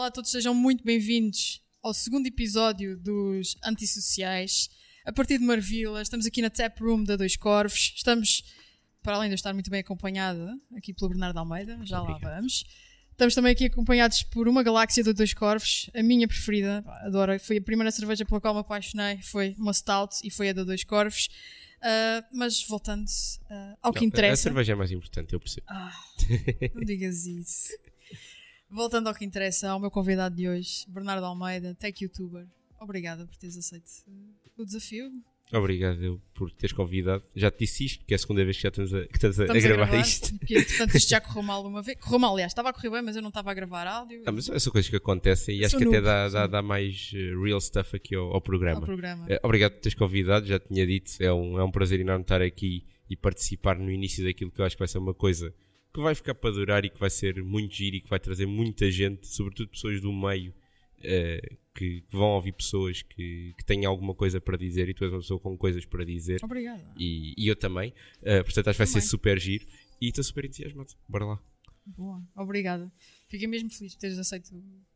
Olá a todos, sejam muito bem-vindos ao segundo episódio dos Antissociais. A partir de Marvila, estamos aqui na Tap Room da Dois Corvos. Estamos, para além de eu estar muito bem acompanhada, aqui pelo Bernardo Almeida, já lá Obrigado. vamos. Estamos também aqui acompanhados por uma galáxia de Dois Corvos, a minha preferida, adoro. Foi a primeira cerveja pela qual me apaixonei, foi uma Stout e foi a da Dois Corvos. Ah, mas voltando ah, ao que Não, A interessa. cerveja é mais importante, eu percebo. Ah, não digas isso. Voltando ao que interessa, ao meu convidado de hoje, Bernardo Almeida, tech youtuber. Obrigada por teres aceito o desafio. Obrigado eu por teres convidado. Já te disse isto, porque é a segunda vez que já estamos a, que estás a, a Estamos gravar, isto. Porque, portanto, isto já correu mal uma vez. Correu mal, aliás, estava a correr bem, mas eu não estava a gravar áudio Ah, mas são coisas que acontecem e acho que até dá, dá, dá mais eh, real stuff aqui ao, ao programa. ao programa. Eh, Obrigado por teres convidado, já tinha dito, é um, é um prazer enorme estar aqui e participar no início daquilo que eu acho que vai ser uma coisa que vai ficar para durar e que vai ser muito giro e que vai trazer muita gente, sobretudo pessoas do meio, eh, que, que vão ouvir pessoas que, que têm alguma coisa para dizer e tu és uma pessoa com coisas para dizer Obrigada. e, e eu também, Eh, portanto acho que vai ser super giro e estou super entusiasmado, bora lá. Boa, obrigada. Fiquei mesmo feliz por teres aceito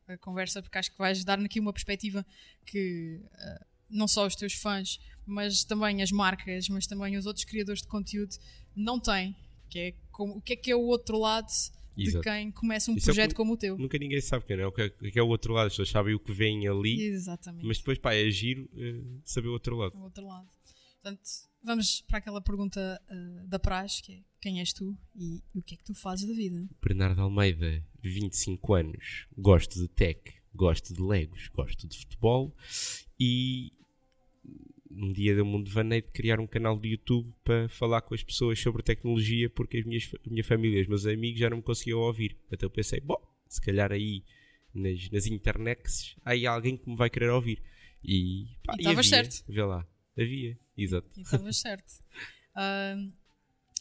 a conversa, porque acho que vais dar-me aqui uma perspectiva que ah, não só os teus fãs, mas também as marcas, mas também os outros criadores de conteúdo não têm. Que é como, o que é que é o outro lado de Exato. quem começa um Isso é projeto que- como o teu? Nunca ninguém sabe quem é, o que é, o que é o outro lado, as pessoas sabem o que vem ali, Exatamente. mas depois pá, é giro eh, saber o outro lado. o outro lado. Portanto, vamos para aquela pergunta ah, da praxe, que é quem és tu e o que é que tu fazes da vida? Bernardo Almeida, 25 anos, gosto de tech, gosto de legos, gosto de futebol e um dia deu-me um devaneio de criar um canal de YouTube para falar com as pessoas sobre tecnologia porque as minhas, a minha família os meus amigos já não me conseguiam ouvir. Então eu pensei, bom, se calhar aí nas, nas internets há aí alguém que me vai querer ouvir. E, E e estavas certo. Vê lá, havia, exato. E estavas certo. Ahm,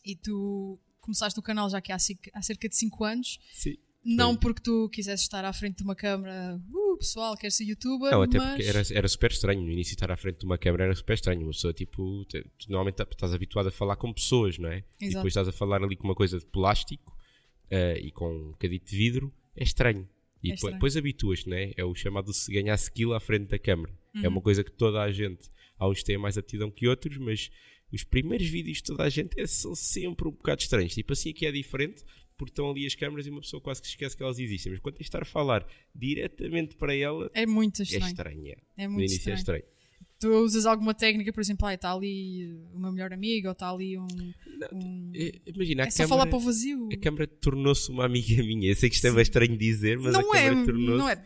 e tu começaste o canal já que há, há cerca de 5 anos, Sim. Não porque tu quisesse estar à frente de uma câmara, uh, pessoal, quer ser youtuber, Não, até mas porque era, era super estranho. No início estar à frente de uma câmera era super estranho. Uma pessoa, tipo, te- tu normalmente tá- estás habituado a falar com pessoas, não é? E Exato. depois estás a falar ali com uma coisa de plástico eh, e com um bocadinho de vidro, é estranho. E É depois, depois habituas-te, não é? É o chamado se ganhar skill à frente da câmera. É Uhum. uma coisa que toda a gente, há uns têm mais aptidão que outros, mas os primeiros vídeos de toda a gente é- são sempre um bocado estranhos. Tipo assim aqui é diferente, porque estão ali as câmaras e uma pessoa quase que esquece que elas existem. Mas quando tens de estar a falar diretamente para ela, é muito é estranho. estranho. é. É No muito início é estranho. estranho. Tu usas alguma técnica, por exemplo, ah, está ali uh, meu melhor amigo, ou está ali um. um- É, Imagina, É a só câmara, falar para o vazio. a câmara tornou-se uma amiga minha. Eu sei que isto é bem estranho dizer, mas a Não é, câmara tornou-se não é.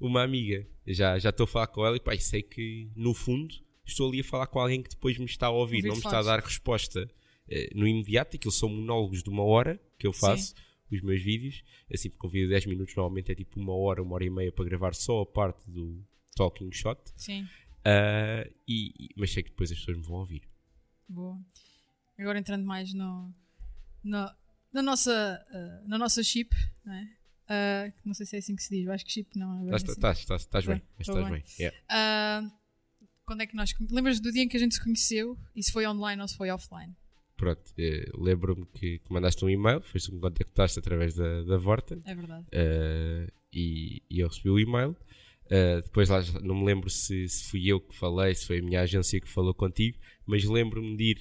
uma amiga. Já, já estou a falar com ela e pá, sei que no fundo estou ali a falar com alguém que depois me está a ouvir, Ouvir não me está a dar resposta eh, no imediato. Aquilo são monólogos de uma hora que eu faço, os meus vídeos. Assim, porque um vídeo de 10 minutos normalmente é tipo uma hora, uma hora e meia para gravar só a parte do talking shot. Sim, Ah, e, mas sei que depois as pessoas me vão ouvir. boa. Agora entrando mais no, no- na, nossa, uh, na nossa chip, não é? Uh, não sei se é assim que se diz, eu acho que chip não. é Estás, assim. Tá, bem, estás bem. bem. yeah. Ah, quando é que nós. Lembras do dia em que a gente se conheceu? E se foi online ou se foi offline? Pronto, eh, lembro-me que, que mandaste um e-mail, que me contactaste através da, da Vorten É verdade. eh, e, e eu recebi o e-mail. Eh, depois lá não me lembro se, se fui eu que falei, se foi a minha agência que falou contigo, mas lembro-me de ir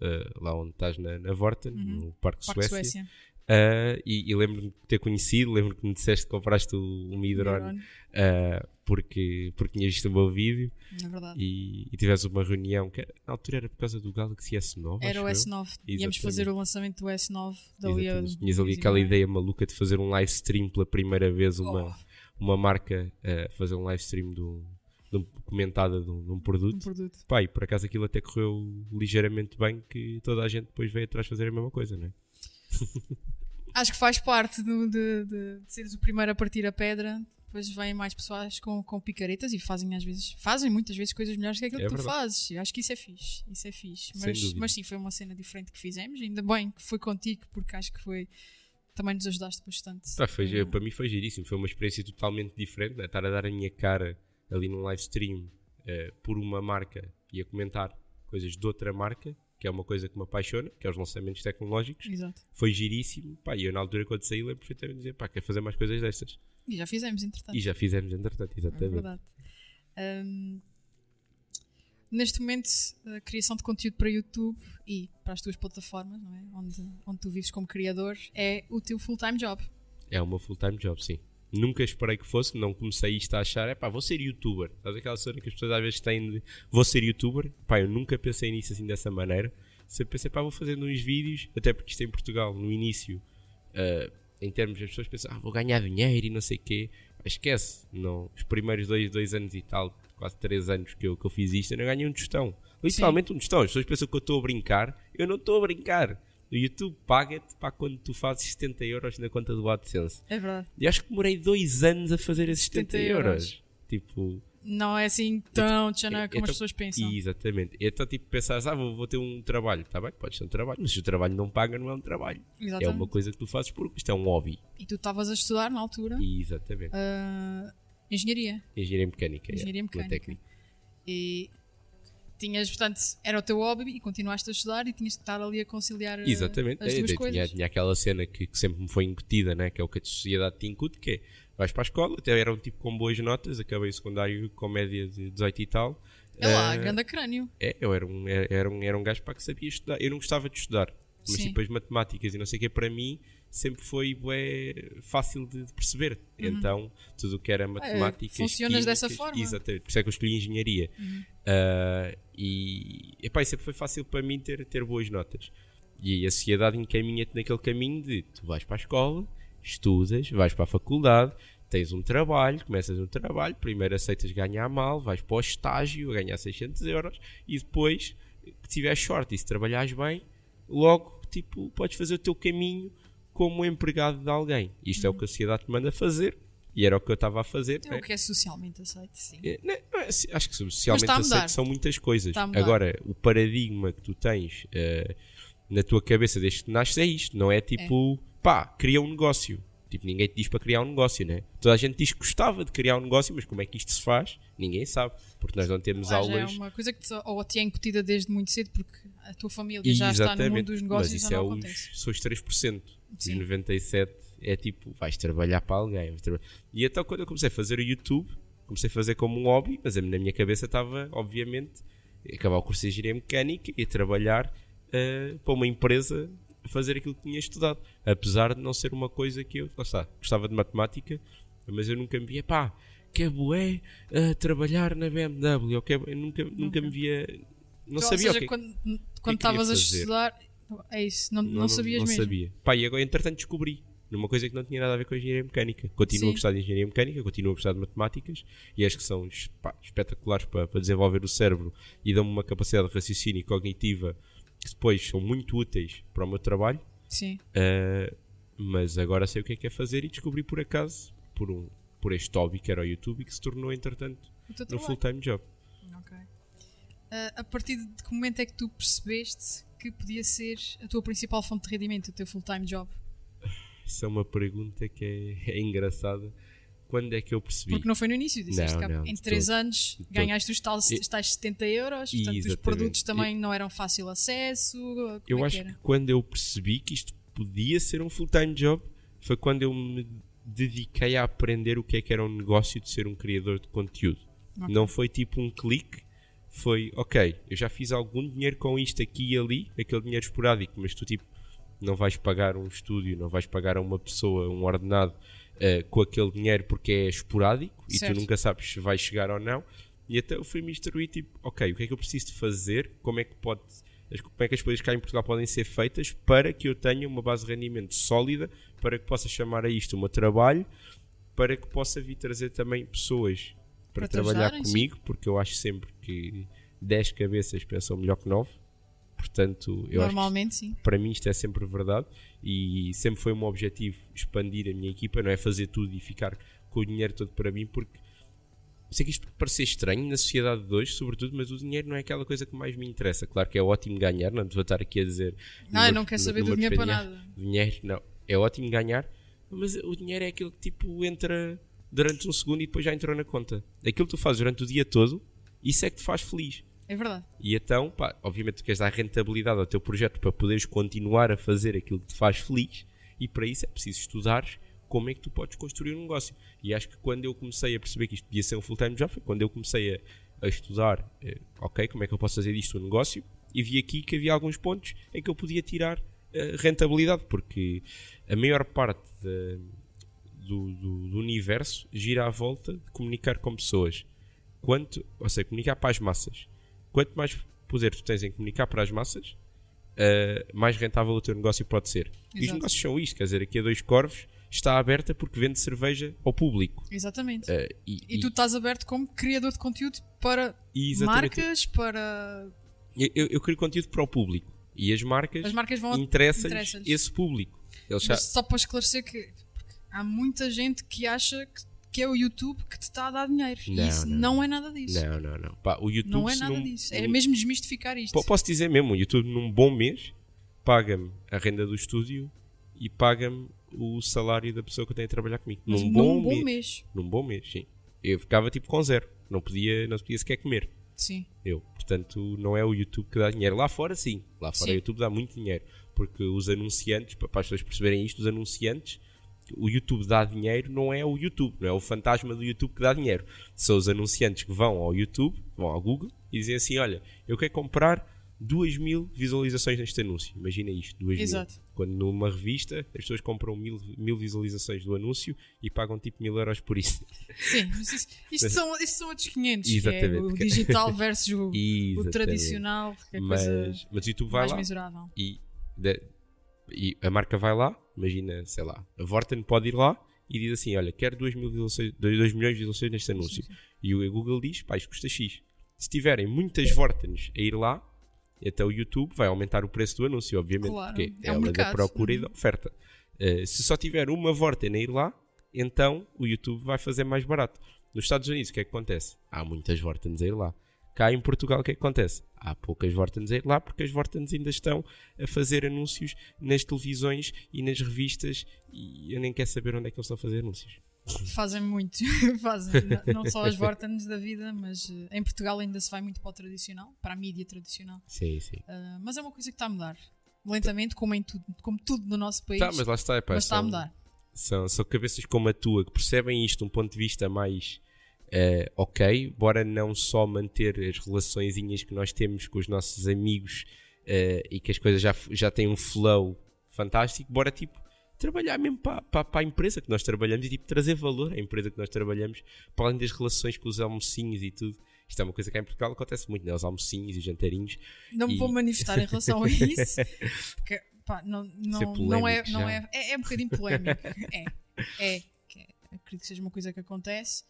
eh, lá onde estás na, na Vorten, Uhum. no Parque, Parque Suécia, Suécia. Eh, e, e lembro-me de ter conhecido, lembro-me que me disseste que compraste o, o Midron Neuron, eh, porque, porque tinhas visto o meu vídeo É e, e tivemos uma reunião que na altura era por causa do Galaxy S9. Era o acho eu. S9. Íamos fazer o lançamento do S9 dali a. Tinhas ali aquela ideia maluca de fazer um live stream pela primeira vez, uma, Oh. uma marca a fazer um live stream um- comentada de um, de um produto. Um produto. Pá, e por acaso aquilo até correu ligeiramente bem, que toda a gente depois veio atrás fazer a mesma coisa, não é? Acho que faz parte do- de, de- de seres o primeiro a partir a pedra. Depois vêm mais pessoas com, com picaretas e fazem às vezes, fazem muitas vezes coisas melhores que aquilo É que tu verdade. fazes. Eu acho que isso é fixe. Isso é fixe. Mas, mas sim, foi uma cena diferente que fizemos. Ainda bem que foi contigo, porque acho que foi. Também nos ajudaste bastante. Pá, foi, Foi- para mim foi giríssimo, foi uma experiência totalmente diferente, né? estar a dar a minha cara ali num live stream eh, por uma marca e a comentar coisas de outra marca, que é uma coisa que me apaixona, que é os lançamentos tecnológicos. Exato. foi giríssimo. Pá, e eu na altura quando saí lembro perfeitamente de dizer, pá, quero fazer mais coisas destas. E já fizemos, entretanto. E já fizemos, entretanto, É exatamente. verdade. Hum, neste momento, a criação de conteúdo para YouTube e para as tuas plataformas, não é? onde, onde tu vives como criador, é o teu full-time job. É uma full-time job, sim. Nunca esperei que fosse, não comecei isto a achar, é pá, vou ser youtuber. Sabes aquela cena que as pessoas às vezes têm de vou ser youtuber? Pá, eu nunca pensei nisso assim dessa maneira. Sempre pensei, pá, vou fazendo uns vídeos, até porque isto em Portugal, no início, ah, em termos das pessoas pensam, ah, vou ganhar dinheiro e não sei o quê. Esquece, não. Os primeiros dois, dois anos e tal, quase três anos que eu, que eu fiz isto, eu não ganhei um tostão. Literalmente um tostão. As pessoas pensam que eu estou a brincar, eu não estou a brincar. O YouTube paga-te para quando tu fazes 70 euros na conta do AdSense. É verdade. E acho que demorei dois anos a fazer esses 70, 70 euros. euros. Tipo, Não é assim tão tchaná é- como então- as pessoas pensam. exatamente. Então, tipo, pensares, ah, vou, vou ter um trabalho. Está bem, podes ter um trabalho, mas se o trabalho não paga, não é um trabalho. É Exatamente. uma coisa que tu fazes porque isto é um hobby. E tu estavas a estudar na altura Exatamente. ah, engenharia. Engenharia mecânica. é, Engenharia uma mecânica. E tinhas, portanto, era o teu hobby e continuaste a estudar e tinhas de estar ali a conciliar ah, Exatamente. as É, duas tinha, coisas. tinha aquela cena que, que sempre me foi incutida, né? que é o que a sociedade te incute, que é vais para a escola, até era um tipo com boas notas, acabei o secundário com média de 18 e tal. É lá, Ah, grande crânio. É, eu era um, era, um, era um gajo para que sabia estudar. Eu não gostava de estudar, mas Sim. depois matemáticas e não sei o que, para mim sempre foi bué, fácil de, de perceber. Então, tudo o que era matemáticas. Uhum. funcionas dessa químicas- forma. Uhum. Exatamente, por isso é que eu escolhi engenharia. Ah, e epá, e sempre foi fácil para mim ter, ter boas notas. E a sociedade encaminha-te naquele caminho de tu vais para a escola, estudas, vais para a faculdade, tens um trabalho, começas um trabalho, primeiro aceitas ganhar mal, vais para o estágio a ganhar 600 euros e depois, que tiveres sorte e se trabalhares bem, logo tipo, podes fazer o teu caminho como empregado de alguém. Isto é o que a sociedade te manda fazer e era o que eu estava a fazer. É né? o que é socialmente aceito, sim. É, não, não é assim, acho que socialmente aceito são muitas coisas. Agora, o paradigma que tu tens eh, na tua cabeça desde que nasces é isto. Não é tipo, pá, cria um negócio. Tipo, ninguém te diz para criar um negócio, né? Toda a gente diz que gostava de criar um negócio, mas como é que isto se faz? Ninguém sabe. Porque nós não temos já é aulas. uma coisa que te, ou te é incutida desde muito cedo porque a tua família já está no mundo dos negócios mas e isso já é não os, acontece. são os 3%. Sim. Os 97% é tipo, vais trabalhar para alguém. E então quando eu comecei a fazer o YouTube, comecei a fazer como um hobby, mas na minha cabeça estava, obviamente, acabar o curso de engenharia mecânica e trabalhar eh, para uma empresa fazer aquilo que tinha estudado. Apesar de não ser uma coisa que eu, lá está, gostava de matemática, mas eu nunca me via, pá, que é bué a trabalhar na BMW, ou que é eu nunca, nunca me via, não Ou sabia o seja, que, quando queria quando estavas a estudar, é isso, não, não, sabias não mesmo. sabia. Pá, e agora entretanto descobri numa coisa que não tinha nada a ver com a engenharia mecânica. Continuo Sim. a gostar de engenharia mecânica, continuo a gostar de matemáticas e acho que são pá, espetaculares para, para desenvolver o cérebro e dão-me uma capacidade de raciocínio cognitiva que depois são muito úteis para o meu trabalho. Sim. Uh, mas agora sei o que é que é fazer e descobri por acaso, por, um, por este hobby que era o YouTube e que se tornou entretanto trabalho. full-time job. Ok. Ah, a partir de que momento é que tu percebeste que podia ser a tua principal fonte de rendimento, o teu full-time job? Isso é uma pergunta que é, é engraçada. Quando é que eu percebi? Porque não foi no início, disseste Não, que não, em de 3 todo. anos todo. ganhaste os tais, E- os tais 70 euros, portanto os Exatamente. produtos E- também não eram fácil acesso. Como Eu é que acho era? que quando eu percebi que isto podia ser um full-time job foi quando eu me dediquei a aprender o que é que era um negócio de ser um criador de conteúdo. Ok. Não foi tipo um clique, foi ok, eu já fiz algum dinheiro com isto aqui e ali, aquele dinheiro esporádico, mas tu tipo não vais pagar um estúdio, não vais pagar a uma pessoa um ordenado eh, com aquele dinheiro porque é esporádico e Certo. tu nunca sabes se vai chegar ou não. E até eu fui-me instruir, tipo, ok, o que é que eu preciso de fazer? Como é que pode como é que as coisas cá em Portugal podem ser feitas para que eu tenha uma base de rendimento sólida, para que possa chamar a isto o meu trabalho, para que possa vir trazer também pessoas para, Para trabalhar comigo, porque eu acho sempre que 10 cabeças pensam melhor que 9. Portanto, eu acho que Normalmente, sim. para mim isto é sempre verdade e sempre foi um objetivo expandir a minha equipa, não é fazer tudo e ficar com o dinheiro todo para mim, porque sei que isto pode parecer estranho na sociedade de hoje, sobretudo, mas o dinheiro não é aquela coisa que mais me interessa. Claro que é ótimo ganhar, não vou estar aqui a dizer. Não, eu não quero saber do dinheiro para nada. Dinheiro, não. É ótimo ganhar, mas o dinheiro é aquilo que tipo entra durante um segundo e depois já entrou na conta. Aquilo que tu fazes durante o dia todo, isso é que te faz feliz. É verdade. E então, pá, obviamente tu queres dar rentabilidade ao teu projeto para poderes continuar a fazer aquilo que te faz feliz e para isso é preciso estudar como é que tu podes construir um negócio. E acho que quando eu comecei a perceber que isto podia ser um full-time job, foi quando eu comecei a, a estudar, eh, ok, como é que eu posso fazer disto um negócio, e vi aqui que havia alguns pontos em que eu podia tirar eh, rentabilidade, porque a maior parte da- do, do- do universo gira à volta de comunicar com pessoas. Quanto, ou seja, comunicar para as massas. Quanto mais poder tu tens em comunicar para as massas, eh, mais rentável o teu negócio pode ser. E os Exato. negócios são isto, quer dizer, aqui a dois corvos está aberta porque vende cerveja ao público. Exatamente. Eh, e, e tu estás aberto como criador de conteúdo para exatamente, marcas, para. eu, eu, eu crio conteúdo para o público e as marcas As marcas vão. interessa-lhes. esse público. Eles já, Mas só para esclarecer que há muita gente que acha que, que é o YouTube que te está a dar dinheiro. E Não, isso não, não, é nada disso. não, não, não. Pá, o YouTube Não é nada disso. É num- mesmo desmistificar isto. Po- Posso dizer mesmo, o YouTube num bom mês paga-me a renda do estúdio e paga-me o salário da pessoa que tem a trabalhar comigo. Mas num bom, bom mês. mês. Num bom mês, sim. Eu ficava tipo com zero. Não podia, não podia sequer comer. Sim. Eu. Portanto, não é o YouTube que dá dinheiro. Lá fora, sim. Lá fora, Sim. o YouTube dá muito dinheiro. Porque os anunciantes, para as pessoas perceberem isto, os anunciantes, o YouTube dá dinheiro, não é o YouTube, não é o fantasma do YouTube que dá dinheiro. São os anunciantes que vão ao YouTube, vão ao Google e dizem assim: Olha, eu quero comprar 2 mil visualizações neste anúncio. Imagina isto, 2 mil. Exato. Quando numa revista as pessoas compram mil, mil visualizações do anúncio e pagam tipo mil euros por isso. Sim, mas isso, isto, são, isto são outros 500. que é Exatamente. o digital versus o, o tradicional, que é coisa Mas, mas o YouTube vai mais lá mesurável. e, de- e a marca vai lá, imagina, sei lá, a Vorten pode ir lá e diz assim: Olha, quero 2 mil visualizações, 2 milhões de visualizações neste anúncio. Sim, sim. E o Google diz: Pá, isto custa X. Se tiverem muitas Vortens a ir lá, até o YouTube vai aumentar o preço do anúncio, obviamente, Claro, porque é é um a lei da procura e Uhum. da oferta. Uh, se só tiver uma Vorten a ir lá, então o YouTube vai fazer mais barato. Nos Estados Unidos, o que é que acontece? Há muitas Vortens a ir lá. Cá em Portugal, o que é que acontece? Há poucas Vortens a ir lá porque as Vortens ainda estão a fazer anúncios nas televisões e nas revistas e eu nem quero saber onde é que eles estão a fazer anúncios. Fazem muito. Fazem. Não- só as Vortens da vida, mas eh, em Portugal ainda se vai muito para o tradicional, para a mídia tradicional. Sim, sim. Ah, mas é uma coisa que está a mudar. Lentamente, como em tudo, como tudo no nosso país. Tá, mas lá está, epá, mas está a são- mudar. são, são cabeças como a tua que percebem isto de um ponto de vista mais eh, ok, bora não só manter as relaçõezinhas que nós temos com os nossos amigos eh, e que as coisas já, já têm um flow fantástico, bora tipo trabalhar mesmo para, para, para a empresa que nós trabalhamos e tipo trazer valor à empresa que nós trabalhamos para além das relações com os almocinhos e tudo. Isto é uma coisa que em Portugal acontece muito, né? Os almocinhos e os jantarinhos. Não me E- vou manifestar em relação a isso, porque pá, não, não, Ser não, é, não é, é. É um bocadinho polémico. é. É. é- Acredito que seja uma coisa que acontece.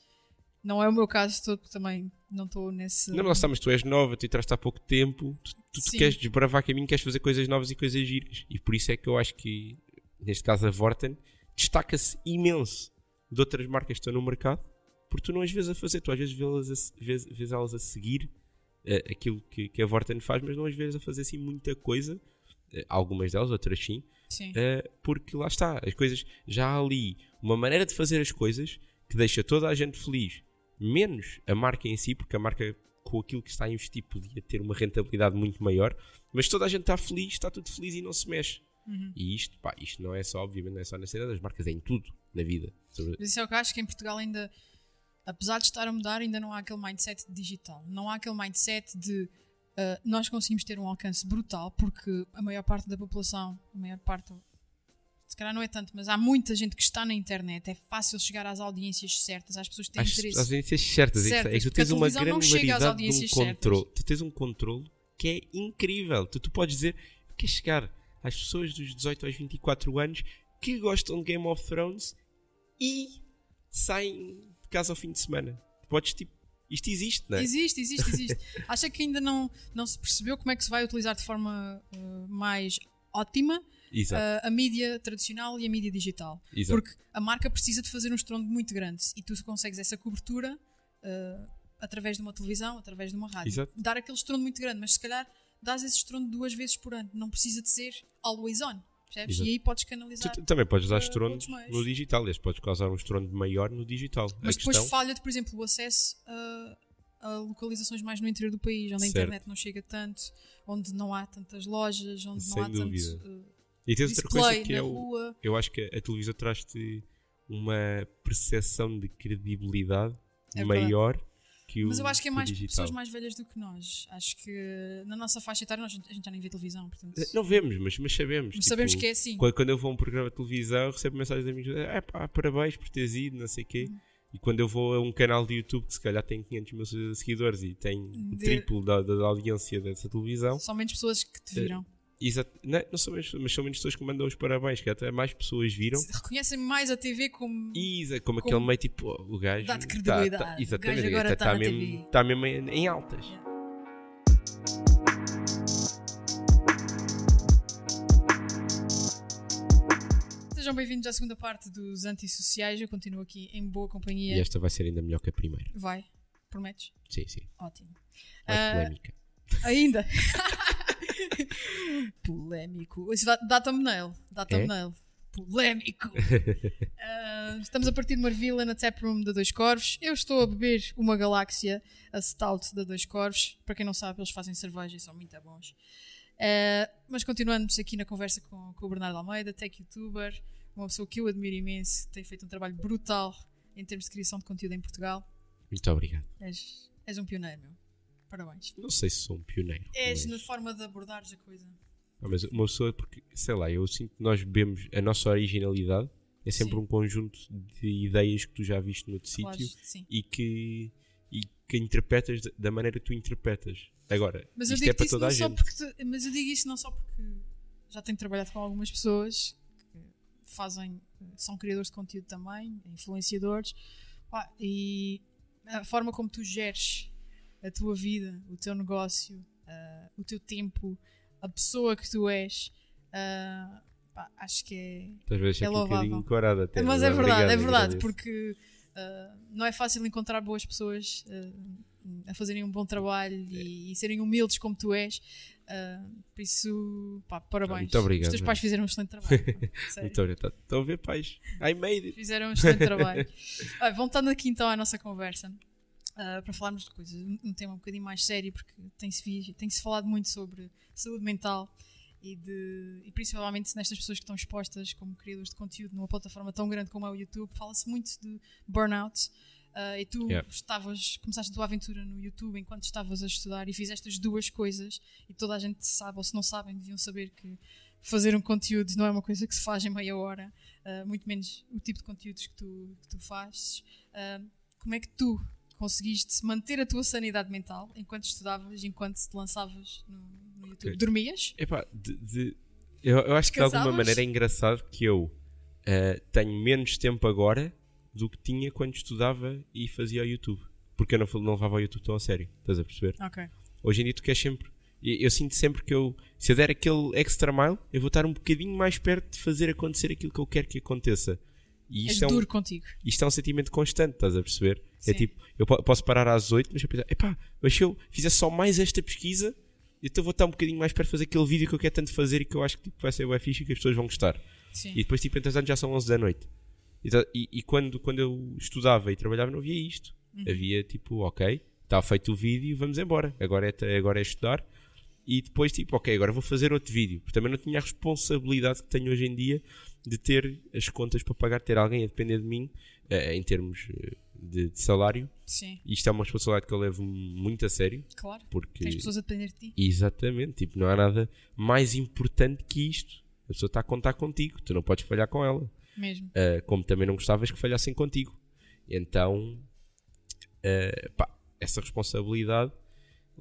Não é o meu caso todo, porque também não estou nesse. Não, mas mas tu és nova, tu entraste há pouco tempo, tu, tu, tu queres desbravar caminho, queres fazer coisas novas e coisas giras. E por isso é que eu acho que, neste caso, a Vorten destaca-se imenso de outras marcas que estão no mercado, porque tu não as vês a fazer, tu às vezes vês, a, vês, vês elas a seguir eh, aquilo que, que a Vorten faz, mas não as vês a fazer assim muita coisa. Eh, algumas delas, outras sim, Sim. Uh, porque lá está, as coisas já há ali uma maneira de fazer as coisas que deixa toda a gente feliz, menos a marca em si, porque a marca com aquilo que está a investir podia ter uma rentabilidade muito maior, mas toda a gente está feliz, está tudo feliz e não se mexe. Uhum. E isto, pá, isto não é só, obviamente, não é só na cena das marcas, é em tudo na vida. Mas isso é o que eu acho que em Portugal ainda, apesar de estar a mudar, ainda não há aquele mindset digital. Não há aquele mindset de ah, nós conseguimos ter um alcance brutal, porque a maior parte da população, a maior parte, se calhar não é tanto, mas há muita gente que está na internet. É fácil chegar às audiências certas, às pessoas que têm Às, interesse. às audiências certas, é que- é que Certas, tu tens uma granularidade de um certas. controle. Tu tens um controle que é incrível. Tu, tu podes dizer que chegar às pessoas dos 18 aos 24 anos que gostam de Game of Thrones e saem de casa ao fim de semana. Podes tipo. Isto existe, não é? Existe, existe, existe. Acha que ainda não, não se percebeu como é que se vai utilizar de forma ah, mais ótima Ah, a mídia tradicional e a mídia digital? exato. Porque a marca precisa de fazer um estrondo muito grande e tu consegues essa cobertura uh, através de uma televisão, através de uma rádio. Exato. Dar aquele estrondo muito grande, mas se calhar dás esse estrondo duas vezes por ano. Não precisa de ser always on. Percebes? E aí podes Tu canalizar. t- também podes usar uh, estrondo no digital, aliás, podes causar um estrondo maior no digital. Mas a depois falha-te, por exemplo, o acesso a, a localizações mais no interior do país, onde a Certo. internet não chega tanto, onde não há tantas lojas, onde Sem não há dúvida. tanto uh, e tens outra coisa que é o, rua. eu acho que a televisão traz-te uma percepção de credibilidade É maior que o Mas eu acho que é mais digital. pessoas mais velhas do que nós. Acho que na nossa faixa etária nós, a gente já nem vê televisão, portanto. Não vemos, mas, mas sabemos. Mas sabemos tipo, que é assim. Quando, quando eu vou a um programa de televisão, recebo mensagens de amigos: é pá, parabéns por teres ido, não sei o quê. Uhum. E quando eu vou a um canal de YouTube que se calhar tem 500 mil seguidores e tem o De- triplo da, da, da audiência dessa televisão, São menos pessoas que te viram. Exa- não, não são menos, mas são menos pessoas que mandam os parabéns, que até mais pessoas viram. Se Reconhecem mais a TV como. Exa- como, Como- aquele meio tipo, oh, o gajo. Dá-te tá- credibilidade. tá- O exatamente, até tá tá na mesmo, tá mesmo em, em altas. Yeah. Sejam bem-vindos à segunda parte dos antissociais. Eu continuo aqui em boa companhia. E esta vai ser ainda melhor que a primeira. Vai, prometes? Sim, sim. Ótimo. Mais Ah, polémica. Ainda. Polémico. Isso dá, dá thumbnail. Dá É? thumbnail. Polémico. Ah, estamos a partir de uma vila na taproom da Dois Corvos. Eu estou a beber uma galáxia, a Stout da Dois Corvos. Para quem não sabe, eles fazem cerveja e são muito bons. Ah, mas continuamos aqui na conversa com, com o Bernardo Almeida, tech youtuber, uma pessoa que eu admiro imenso, tem feito um trabalho brutal em termos de criação de conteúdo em Portugal. Muito obrigado. És, és um pioneiro, meu. Parabéns. Não sei se sou um pioneiro. És mas- na forma de abordares a coisa. Ah, mas uma pessoa, porque, sei lá, eu sinto que nós bebemos a nossa originalidade, é sempre Sim. um conjunto de ideias que tu já viste noutro Claro, sítio sim. e que, e que interpretas da- maneira que tu interpretas. Agora, Mas eu isto digo é para toda a gente. porque mas eu digo isso não só porque já tenho trabalhado com algumas pessoas que fazem, são criadores de conteúdo também, influenciadores, e a forma como tu geres a tua vida, o teu negócio, ah, o teu tempo, a pessoa que tu és, ah, pá, acho que é, vezes é é aqui um louvável. bocadinho corado até. mas é verdade, obrigado, é verdade, porque uh, não é fácil encontrar boas pessoas uh, a fazerem um bom trabalho e, e serem humildes como tu és. Uh, por isso, pá, parabéns. Muito obrigado, Os teus pais fizeram um excelente trabalho. Muito obrigado. Estão a ver, pais? I made it. Fizeram um excelente trabalho. Olha, voltando aqui então à nossa conversa, uh, para falarmos de coisas, um- tema um bocadinho mais sério, porque tem-se vi- tem-se falado muito sobre saúde mental e, de, e principalmente nestas pessoas que estão expostas como criadores de conteúdo numa plataforma tão grande como é o YouTube, fala-se muito de burnout. uh, e tu Yeah. estavas, começaste a tua aventura no YouTube enquanto estavas a estudar e fizeste as duas coisas e toda a gente sabe, ou se não sabem, deviam saber que fazer um conteúdo não é uma coisa que se faz em meia hora, uh, muito menos o tipo de conteúdos que tu, que tu fazes. Como é que tu conseguiste manter a tua sanidade mental enquanto estudavas, enquanto te lançavas no, no YouTube? Ok. Dormias? Epá, de, de- eu, eu acho que de alguma maneira é engraçado que eu eh, tenho menos tempo agora do que tinha quando estudava e fazia o YouTube. Porque eu não, não levava o YouTube tão a sério. Estás a perceber? Ok. Hoje em dia tu queres sempre. Eu, eu sinto sempre que eu, se eu der aquele extra mile, eu vou estar um bocadinho mais perto de fazer acontecer aquilo que eu quero que aconteça. E isto é, um, duro contigo. isto é um sentimento constante, estás a perceber? É Sim. tipo, eu po- posso parar às 8, mas eu pensar, epá, mas se eu fizesse só mais esta pesquisa, então vou estar um bocadinho mais perto de fazer aquele vídeo que eu quero tanto fazer e que eu acho que tipo, vai ser bem fixe e que as pessoas vão gostar. Sim. E depois, tipo, entretanto, já são 11 da noite. E, tá- e- e quando, quando eu estudava e trabalhava, não havia isto. Uhum. Havia tipo, ok, está feito o vídeo, vamos embora. Agora é, agora é estudar. E depois, tipo, ok, agora vou fazer outro vídeo. Porque também não tinha a responsabilidade que tenho hoje em dia de ter as contas para pagar, ter alguém a depender de mim eh, em termos eh, de, de salário. Sim, isto é uma responsabilidade que eu levo muito a sério. claro. Porque Tens pessoas a depender de ti. Exatamente, tipo, não há nada mais importante que isto. A pessoa está a contar contigo, tu não podes falhar com ela. Mesmo. Uh, como também não gostavas que falhassem contigo. Então, uh, pá, essa responsabilidade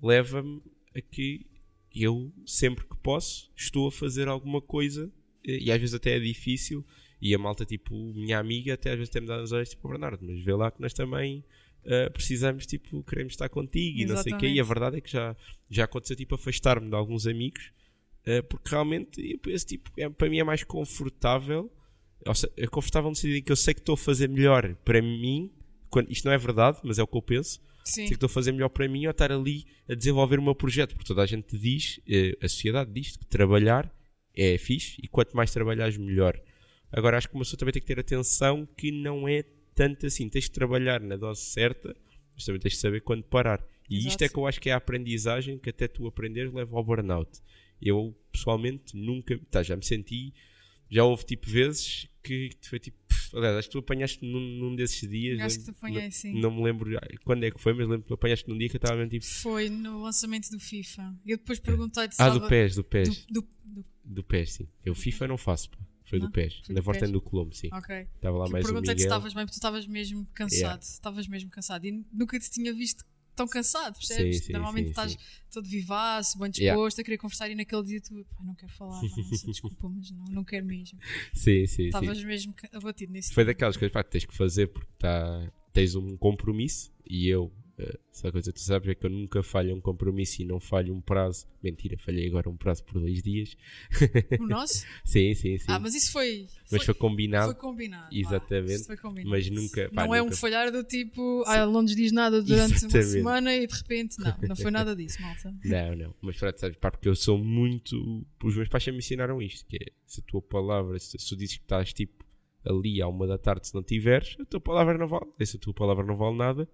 leva-me a que eu, sempre que posso, estou a fazer alguma coisa e às vezes até é difícil. E a malta, tipo, minha amiga, até às vezes tem-me dado as horas, tipo, Bernardo, mas vê lá que nós também uh, precisamos, tipo, queremos estar contigo e não sei o quê. E a Exatamente. verdade é que já, já aconteceu, tipo, afastar-me de alguns amigos, uh, porque realmente eu penso, tipo, é, para mim é mais confortável ou se- é confortável no sentido em que eu sei que estou a fazer melhor para mim, quando, isto não é verdade, mas é o que eu penso, Sim. sei que estou a fazer melhor para mim ou estar ali a desenvolver o meu projeto, porque toda a gente diz, eh, a sociedade diz que trabalhar é fixe e quanto mais trabalhares, melhor. Agora acho que uma pessoa também tem que ter atenção que não é tanto assim, tens que trabalhar na dose certa, mas também tens que saber quando parar. E isto Exato. é que eu acho que é a aprendizagem que até tu aprenderes leva ao burnout. Eu pessoalmente nunca, tá, já me senti já houve tipo vezes que foi tipo, "Pff, aliás, acho que tu apanhaste num, num desses dias. Acho que lembro- te apanhei, sim. Não me lembro quando é que foi, mas lembro que tu apanhaste num dia que eu estava mesmo tipo. Foi no lançamento do FIFA. Eu depois perguntei-te se Ah, do PES, do PES. do, do- do- Do PES, sim. Eu FIFA não faço, pá. Foi do? PES. Foi Na Vorten do Colombo, sim. Ok. Estava lá Que mais o perguntei-te se Miguel. estavas bem, porque tu estavas mesmo cansado. Yeah. Estavas mesmo cansado. E nunca te tinha visto tão cansado, percebes? Sim, sim, Normalmente sim, estás todo vivaço, bem disposto, Yeah. a querer conversar e naquele dia tu, "Pá, não quero falar, não, nossa, desculpa, mas não, não quero mesmo. Sim, sim, sim. Estavas mesmo abatido nesse Foi daquelas coisas pá, que tens que fazer porque tá, tens um compromisso e eu, eh, se a coisa que tu sabes é que eu nunca falho um compromisso e não falho um prazo. Mentira, falhei agora um prazo por dois dias. O nosso? Sim, sim, sim. Ah, mas isso foi. Mas foi combinado, Foi combinado. Exatamente. Foi combinado. mas nunca. pá, não é um nunca- falhar do tipo, ah, ele não nos diz nada durante uma Exatamente. semana e de repente, não, não foi nada disso, malta. Não, não. Mas pronto, sabes, pá, porque eu sou muito. Os meus pais já me ensinaram isto: que é se a tua palavra, se, se tu dizes que estás tipo ali à uma da tarde, se não tiveres, a tua palavra não vale. E se a tua palavra não vale nada,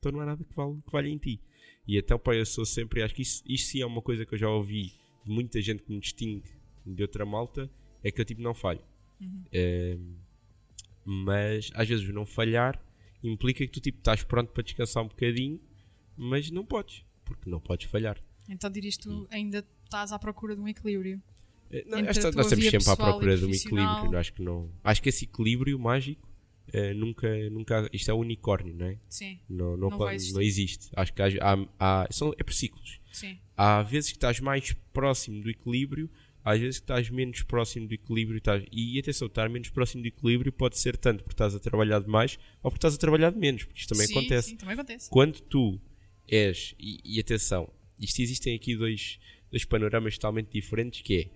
então não há nada que vale, que valha em ti. E então, pá, eu sou sempre. Acho que isso, isto sim é uma coisa que eu já ouvi de muita gente que me distingue de outra malta: é que eu tipo não falho. Ehm, mas às vezes o não falhar implica que tu tipo estás pronto para descansar um bocadinho, mas não podes, porque não podes falhar. Então dirias tu ainda estás à procura de um equilíbrio. Eh, Não, nós estamos sempre à procura de um equilíbrio. Acho que não. Acho que esse equilíbrio mágico eh, nunca, nunca. Isto é unicórnio, não é? Sim, Não, não, Não pode- não existe. Acho que há, há- são, é por ciclos. sim. Há vezes que estás mais próximo do equilíbrio, às vezes que estás menos próximo do equilíbrio. Estás, e atenção, estar menos próximo do equilíbrio pode ser tanto porque estás a trabalhar demais ou porque estás a trabalhar de menos, porque isto também Sim, acontece Sim, também acontece. quando tu és, e, e atenção, isto existem aqui dois, dois panoramas totalmente diferentes, que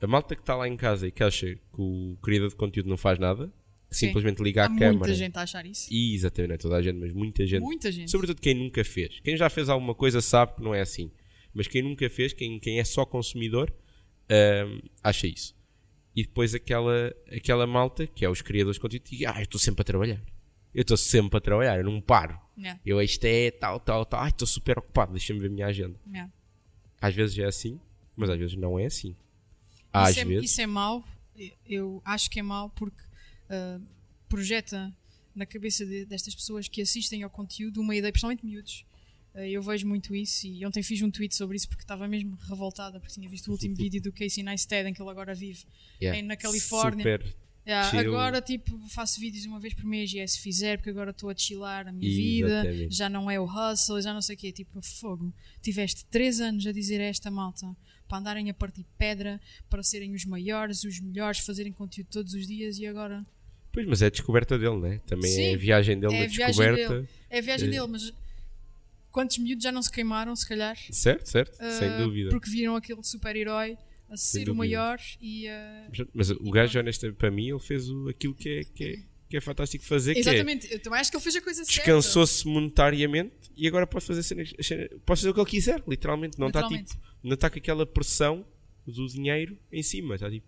é a malta que está lá em casa e que acha que o criador de conteúdo não faz nada. Simplesmente liga Há muita câmara. gente a achar isso. E exatamente, não é toda a gente, mas muita gente. Muita gente. Sobretudo quem nunca fez. Quem já fez alguma coisa sabe que não é assim. Mas quem nunca fez, quem, quem é só consumidor, hum, acha isso. E depois aquela, aquela malta, que é os criadores de conteúdo, diz, ah, eu estou sempre a trabalhar. Eu estou sempre a trabalhar, eu não paro. Yeah, Eu isto é tal, tal, tal. Ai, estou super ocupado, deixa-me ver a minha agenda. yeah. Às vezes é assim, mas às vezes não é assim. Às isso, é, vezes. isso é mau. Eu acho que é mau porque ah, projeta na cabeça de- destas pessoas que assistem ao conteúdo uma ideia, principalmente miúdos. Ah, eu vejo muito isso e ontem fiz um tweet sobre isso porque estava mesmo revoltada porque tinha visto o último vídeo do Casey Neistat em que ele agora vive Yeah. em- na Califórnia. Super. Yeah, agora tipo faço vídeos uma vez por mês e é se fizer porque agora estou a chilar a minha vida, Exatamente. já não é o hustle, já não sei o quê, tipo fogo. Tiveste 3 anos a dizer a esta malta para andarem a partir pedra, para serem os maiores, os melhores, fazerem conteúdo todos os dias e agora Pois, mas é a descoberta dele, né? Também é Sim, a viagem dele é na descoberta. dele. é a viagem Eh. dele, mas quantos miúdos já não se queimaram, se calhar, Certo, certo, sem ah, dúvida. porque viram aquele super-herói a ser o maior e ah, Mas- o gajo, honestamente, para mim, ele fez o, aquilo que é, que, é, que é fantástico fazer, é exatamente, eu também acho que ele fez a coisa certa. descansou-se monetariamente e agora pode fazer cenas, pode fazer o que ele quiser, literalmente. Não está tipo, não está com aquela pressão do dinheiro em cima, está tipo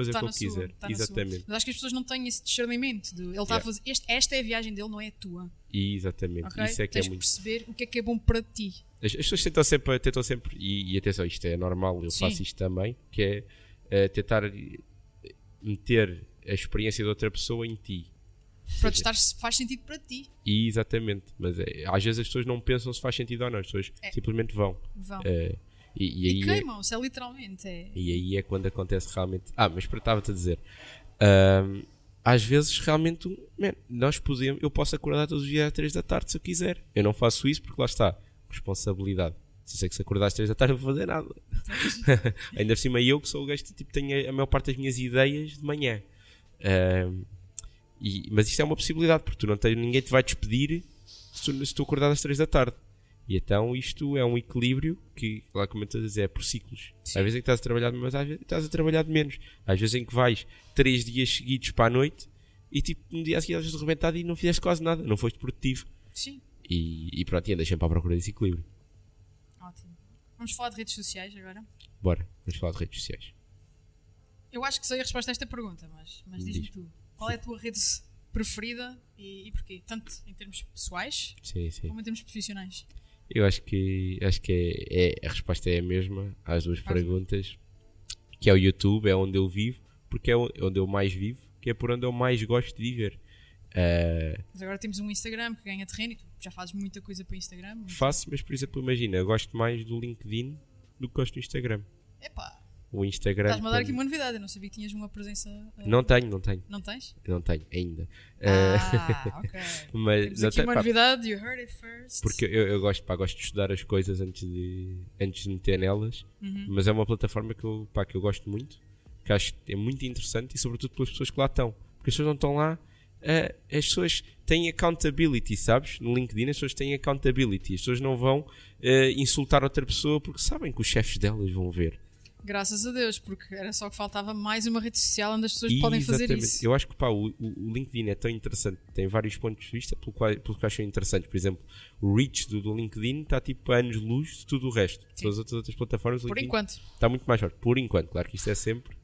fazer Está o que ele sua, quiser. sua. Exatamente. Mas acho que as pessoas não têm esse discernimento. De, ele está a Yeah. fazer. este- esta é a viagem dele, não é a tua. E exatamente. ok? Isso é que Tens é muito. perceber o que é que é bom para ti. As, as pessoas tentam sempre, tentam sempre e, e atenção, isto é normal, eu Sim. faço isto também, que é eh, tentar eh, meter a experiência de outra pessoa em ti. Para testar se faz sentido para ti. E exatamente, mas é, às vezes as pessoas não pensam se faz sentido ou não, as pessoas É. simplesmente vão. Vão. Eh, e, e e aí é, queimam-se, é literalmente. É... e aí é quando acontece realmente. Ah, mas para estava-te a dizer, ahm, às vezes realmente, man, nós podemos, eu posso acordar todos os dias às 3 da tarde se eu quiser. Eu não faço isso porque lá está, responsabilidade. Se eu sei que se acordar às 3 da tarde, eu não vou fazer nada. Ainda por cima, eu que sou o gajo que tipo, tenho a, maior parte das minhas ideias de manhã. Ahm, e- mas isto é uma possibilidade, porque tu não tens, ninguém te vai despedir se tu, se tu acordar às 3 da tarde. E então isto é um equilíbrio que, lá como eu estou a dizer, é por ciclos. Sim. Às vezes em que estás a trabalhar, mas às vezes estás a trabalhar de menos. Às vezes em que vais 3 dias seguidos para a noite e tipo, um dia a seguir estás arrebentado e não fizeste quase nada, não foste produtivo. Sim, E, e pronto, e andas sempre à procura desse equilíbrio. ótimo. Vamos falar de redes sociais agora. Bora, vamos falar de redes sociais. Eu acho que sei a resposta a esta pergunta, mas, mas diz-me Diz. tu. Qual é a tua rede preferida e, e porquê? Tanto em termos pessoais Sim, sim. como em termos profissionais. Eu acho que, acho que é, é- a resposta é a mesma às duas perguntas. Que é o YouTube, é onde eu vivo, porque é é onde eu mais vivo. que é por onde eu mais gosto de viver. Uh, mas agora temos um Instagram que ganha terreno e tu já fazes muita coisa para o Instagram. Faço, mas por exemplo, imagina, eu gosto mais do LinkedIn do que gosto do Instagram. Epá, o Instagram. Estás-me a dar aqui uma novidade, eu não sabia que tinhas uma presença. Uh... Não tenho, não tenho. Não tens? Não tenho, ainda. Ah, ok. Mas Temos aqui uma pá, novidade, you heard it first. Porque eu, eu, gosto, pá, gosto de estudar as coisas antes de, antes de meter nelas, uhum. mas é uma plataforma que eu, pá, que eu gosto muito, que acho que é muito interessante e, sobretudo, pelas pessoas que lá estão. Porque as pessoas não estão lá. Uh, as pessoas têm accountability, sabes? No LinkedIn as pessoas têm accountability. As pessoas não vão insultar outra pessoa porque sabem que os chefes delas vão ver. Graças a Deus, porque era só que faltava mais uma rede social onde as pessoas e, podem fazer isso. Eu acho que pá, o, o, LinkedIn é tão interessante, tem vários pontos de vista pelo qual, pelo que acham interessantes. Por exemplo, o reach do, do LinkedIn está tipo a anos-luz de tudo o resto. Sim. Todas as outras, outras plataformas. Por enquanto. Está muito mais forte. Por enquanto, claro que isto é sempre.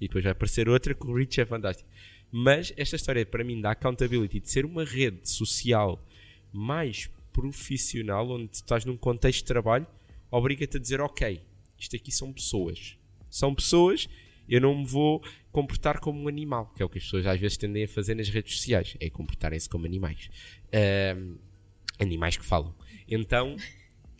E depois vai aparecer outra que o reach é fantástico. Mas esta história, para mim, da accountability, de ser uma rede social mais profissional, onde estás num contexto de trabalho, obriga-te a dizer, ok, isto aqui são pessoas. São pessoas, eu não me vou comportar como um animal, que é o que as pessoas às vezes tendem a fazer nas redes sociais, é comportarem-se como animais. Uh, animais que falam. Então.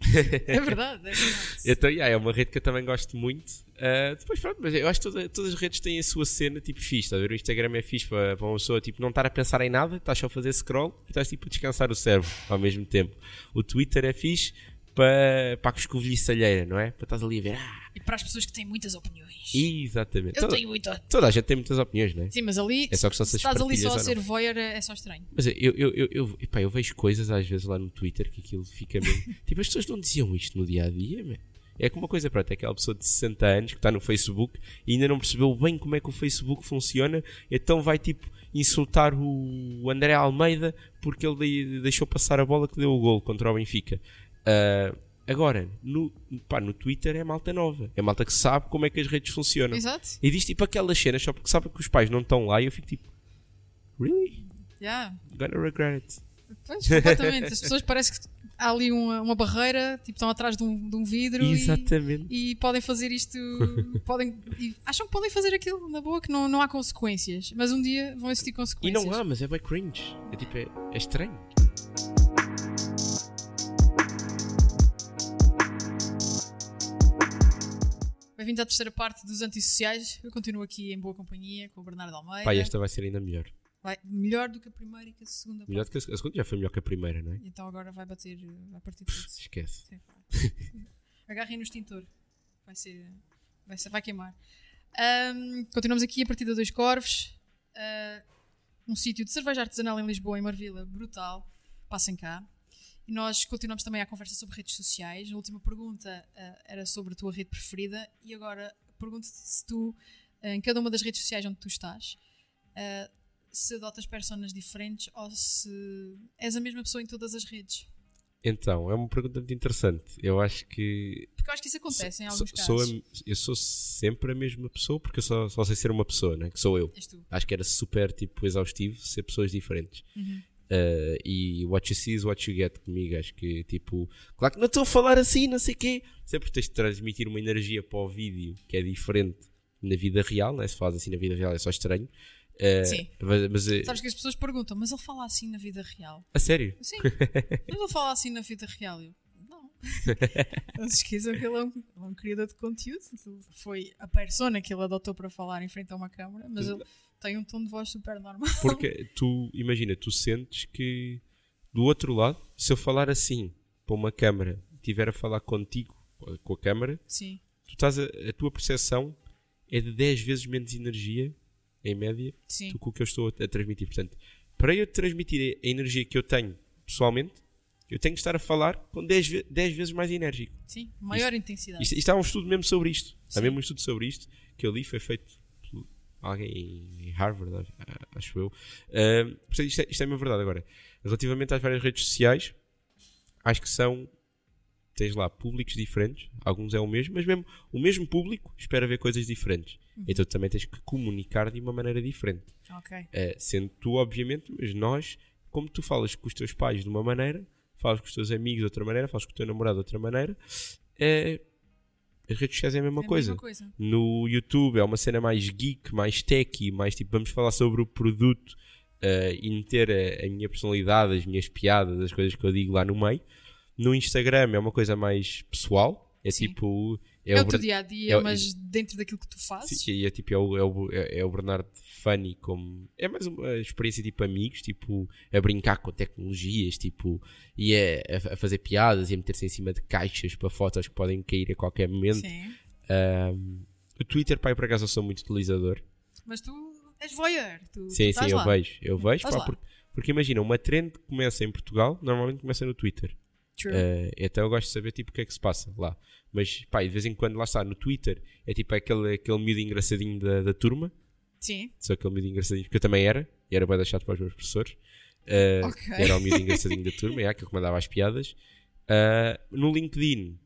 é verdade, é verdade. então, yeah, é uma rede que eu também gosto muito. Uh, depois, pronto, mas eu acho que toda, todas as redes têm a sua cena, tipo, fixe. Tá o Instagram é fixe para, para uma pessoa, tipo, não estar a pensar em nada, estás só a fazer scroll e estás, tipo, a descansar o cérebro ao mesmo tempo. O Twitter é fixe para, para a coscovilhice alheira, não é? Para estás ali a ver. Ah. E para as pessoas que têm muitas opiniões. Exatamente. Eu toda, tenho muita. Toda a gente tem muitas opiniões, não é? Sim, mas ali, é só que se estás ali só a ser voyeur, é só estranho. Mas eu, eu, eu, eu, epá, eu vejo coisas às vezes lá no Twitter que aquilo fica mesmo. tipo, as pessoas não diziam isto no dia a dia, man. É como uma coisa, pronto, é aquela pessoa de 60 anos que está no Facebook e ainda não percebeu bem como é que o Facebook funciona, então vai tipo insultar o André Almeida porque ele deixou passar a bola que deu o gol contra o Benfica. Uh, agora, no, pá, no Twitter é malta nova. É malta que sabe como é que as redes funcionam. Exato. E diz tipo aquelas cenas só porque sabe que os pais não estão lá e eu fico tipo, really? Yeah. Gonna regret it. Pois, completamente. As pessoas parece que há ali uma, uma barreira, tipo, estão atrás de um, de um vidro Exatamente. E, e podem fazer isto, podem, acham que podem fazer aquilo na boa, que não, não há consequências, mas um dia vão existir consequências. E não há, mas é bem cringe. É tipo, é, é estranho. Bem-vindos à terceira parte dos antissociais. Eu continuo aqui em boa companhia com o Bernardo Almeida. Pai, esta vai ser ainda melhor. Vai, melhor do que a primeira e que a segunda. Melhor do que a, a, segunda já foi melhor que a primeira, não é? Então agora vai bater, vai partir tudo. Esquece. Agarrem no extintor. Vai ser. Vai, ser, vai queimar. Um, continuamos aqui a partir de Dois Corvos. Uh, um sítio de cerveja artesanal em Lisboa, em Marvila, brutal. Passem cá. E nós continuamos também a conversa sobre redes sociais. A última pergunta uh, era sobre a tua rede preferida e agora pergunto-te se tu, uh, em cada uma das redes sociais onde tu estás, uh, se adotas personas diferentes ou se és a mesma pessoa em todas as redes. Então, é uma pergunta muito interessante. Eu acho que. Porque eu acho que isso acontece em alguns sou, casos. Sou eu sou sempre a mesma pessoa porque eu só, só sei ser uma pessoa, né? que sou eu. Acho que era super tipo, exaustivo ser pessoas diferentes. Uhum. Uh, e what you see is what you get comigo. Acho que, tipo, claro que não estou a falar assim, não sei o quê. Sempre tens de transmitir uma energia para o vídeo que é diferente na vida real, né? se faz assim na vida real é só estranho. Uh, Sim. Mas, mas, uh, Sabes que as pessoas perguntam, mas ele fala assim na vida real? A sério? Sim. mas ele fala assim na vida real? Eu, não. não se esqueçam que ele é, um, ele é um criador de conteúdo. Foi a persona que ele adotou para falar em frente a uma câmera, mas ele tem um tom de voz super normal. Porque tu, imagina, tu sentes que do outro lado, se eu falar assim para uma câmara e estiver a falar contigo, com a câmara, Sim. tu estás a, a tua percepção é de 10 vezes menos energia, em média, Sim. do que o que eu estou a, a transmitir. Portanto, para eu transmitir a energia que eu tenho pessoalmente, eu tenho que estar a falar com 10, 10 vezes mais enérgico. Sim, maior isto, intensidade. Isto, isto, há um estudo mesmo sobre isto. Sim. Há mesmo um estudo sobre isto que eu li, foi feito alguém em Harvard, acho eu. Uh, portanto, isto é, isto é a minha verdade agora. Relativamente às várias redes sociais, acho que são. Tens lá públicos diferentes, alguns é o mesmo, mas mesmo o mesmo público espera ver coisas diferentes. Uhum. Então tu também tens que comunicar de uma maneira diferente. Okay. Uh, sendo tu, obviamente, mas nós, como tu falas com os teus pais de uma maneira, falas com os teus amigos de outra maneira, falas com o teu namorado de outra maneira, uh, as redes sociais é a mesma É a coisa. mesma coisa. No YouTube é uma cena mais geek, mais techy, mais tipo, vamos falar sobre o produto eh, e meter a, a minha personalidade, as minhas piadas, as coisas que eu digo lá no meio. No Instagram é uma coisa mais pessoal, é Sim. tipo. É, o Ber- teu dia a dia, é o- mas dentro daquilo que tu fazes. Sim, é tipo, é o, é o, é o Bernardo Funny como. É mais uma experiência tipo amigos, tipo, a brincar com tecnologias, tipo, e a, a- fazer piadas e a meter-se em cima de caixas para fotos que podem cair a qualquer momento. Sim. Ahm, o Twitter, eu por acaso eu sou muito utilizador. Mas tu és voyeur. Tu, tu Sim, sim, estás eu lá. vejo, eu vejo, Estás pá, lá. porque, porque imagina, uma trend que começa em Portugal, normalmente começa no Twitter. True. Eh, então eu gosto de saber tipo o que é que se passa lá. Mas pá, de vez em quando lá está no Twitter, é tipo aquele, aquele miúdo engraçadinho da, da turma. Sim. Sou aquele miúdo engraçadinho, porque eu também era, e era bem deixado para os meus professores. Eh, Ok. Era o miúdo engraçadinho da turma, é, aquele que mandava as piadas. Eh, no LinkedIn,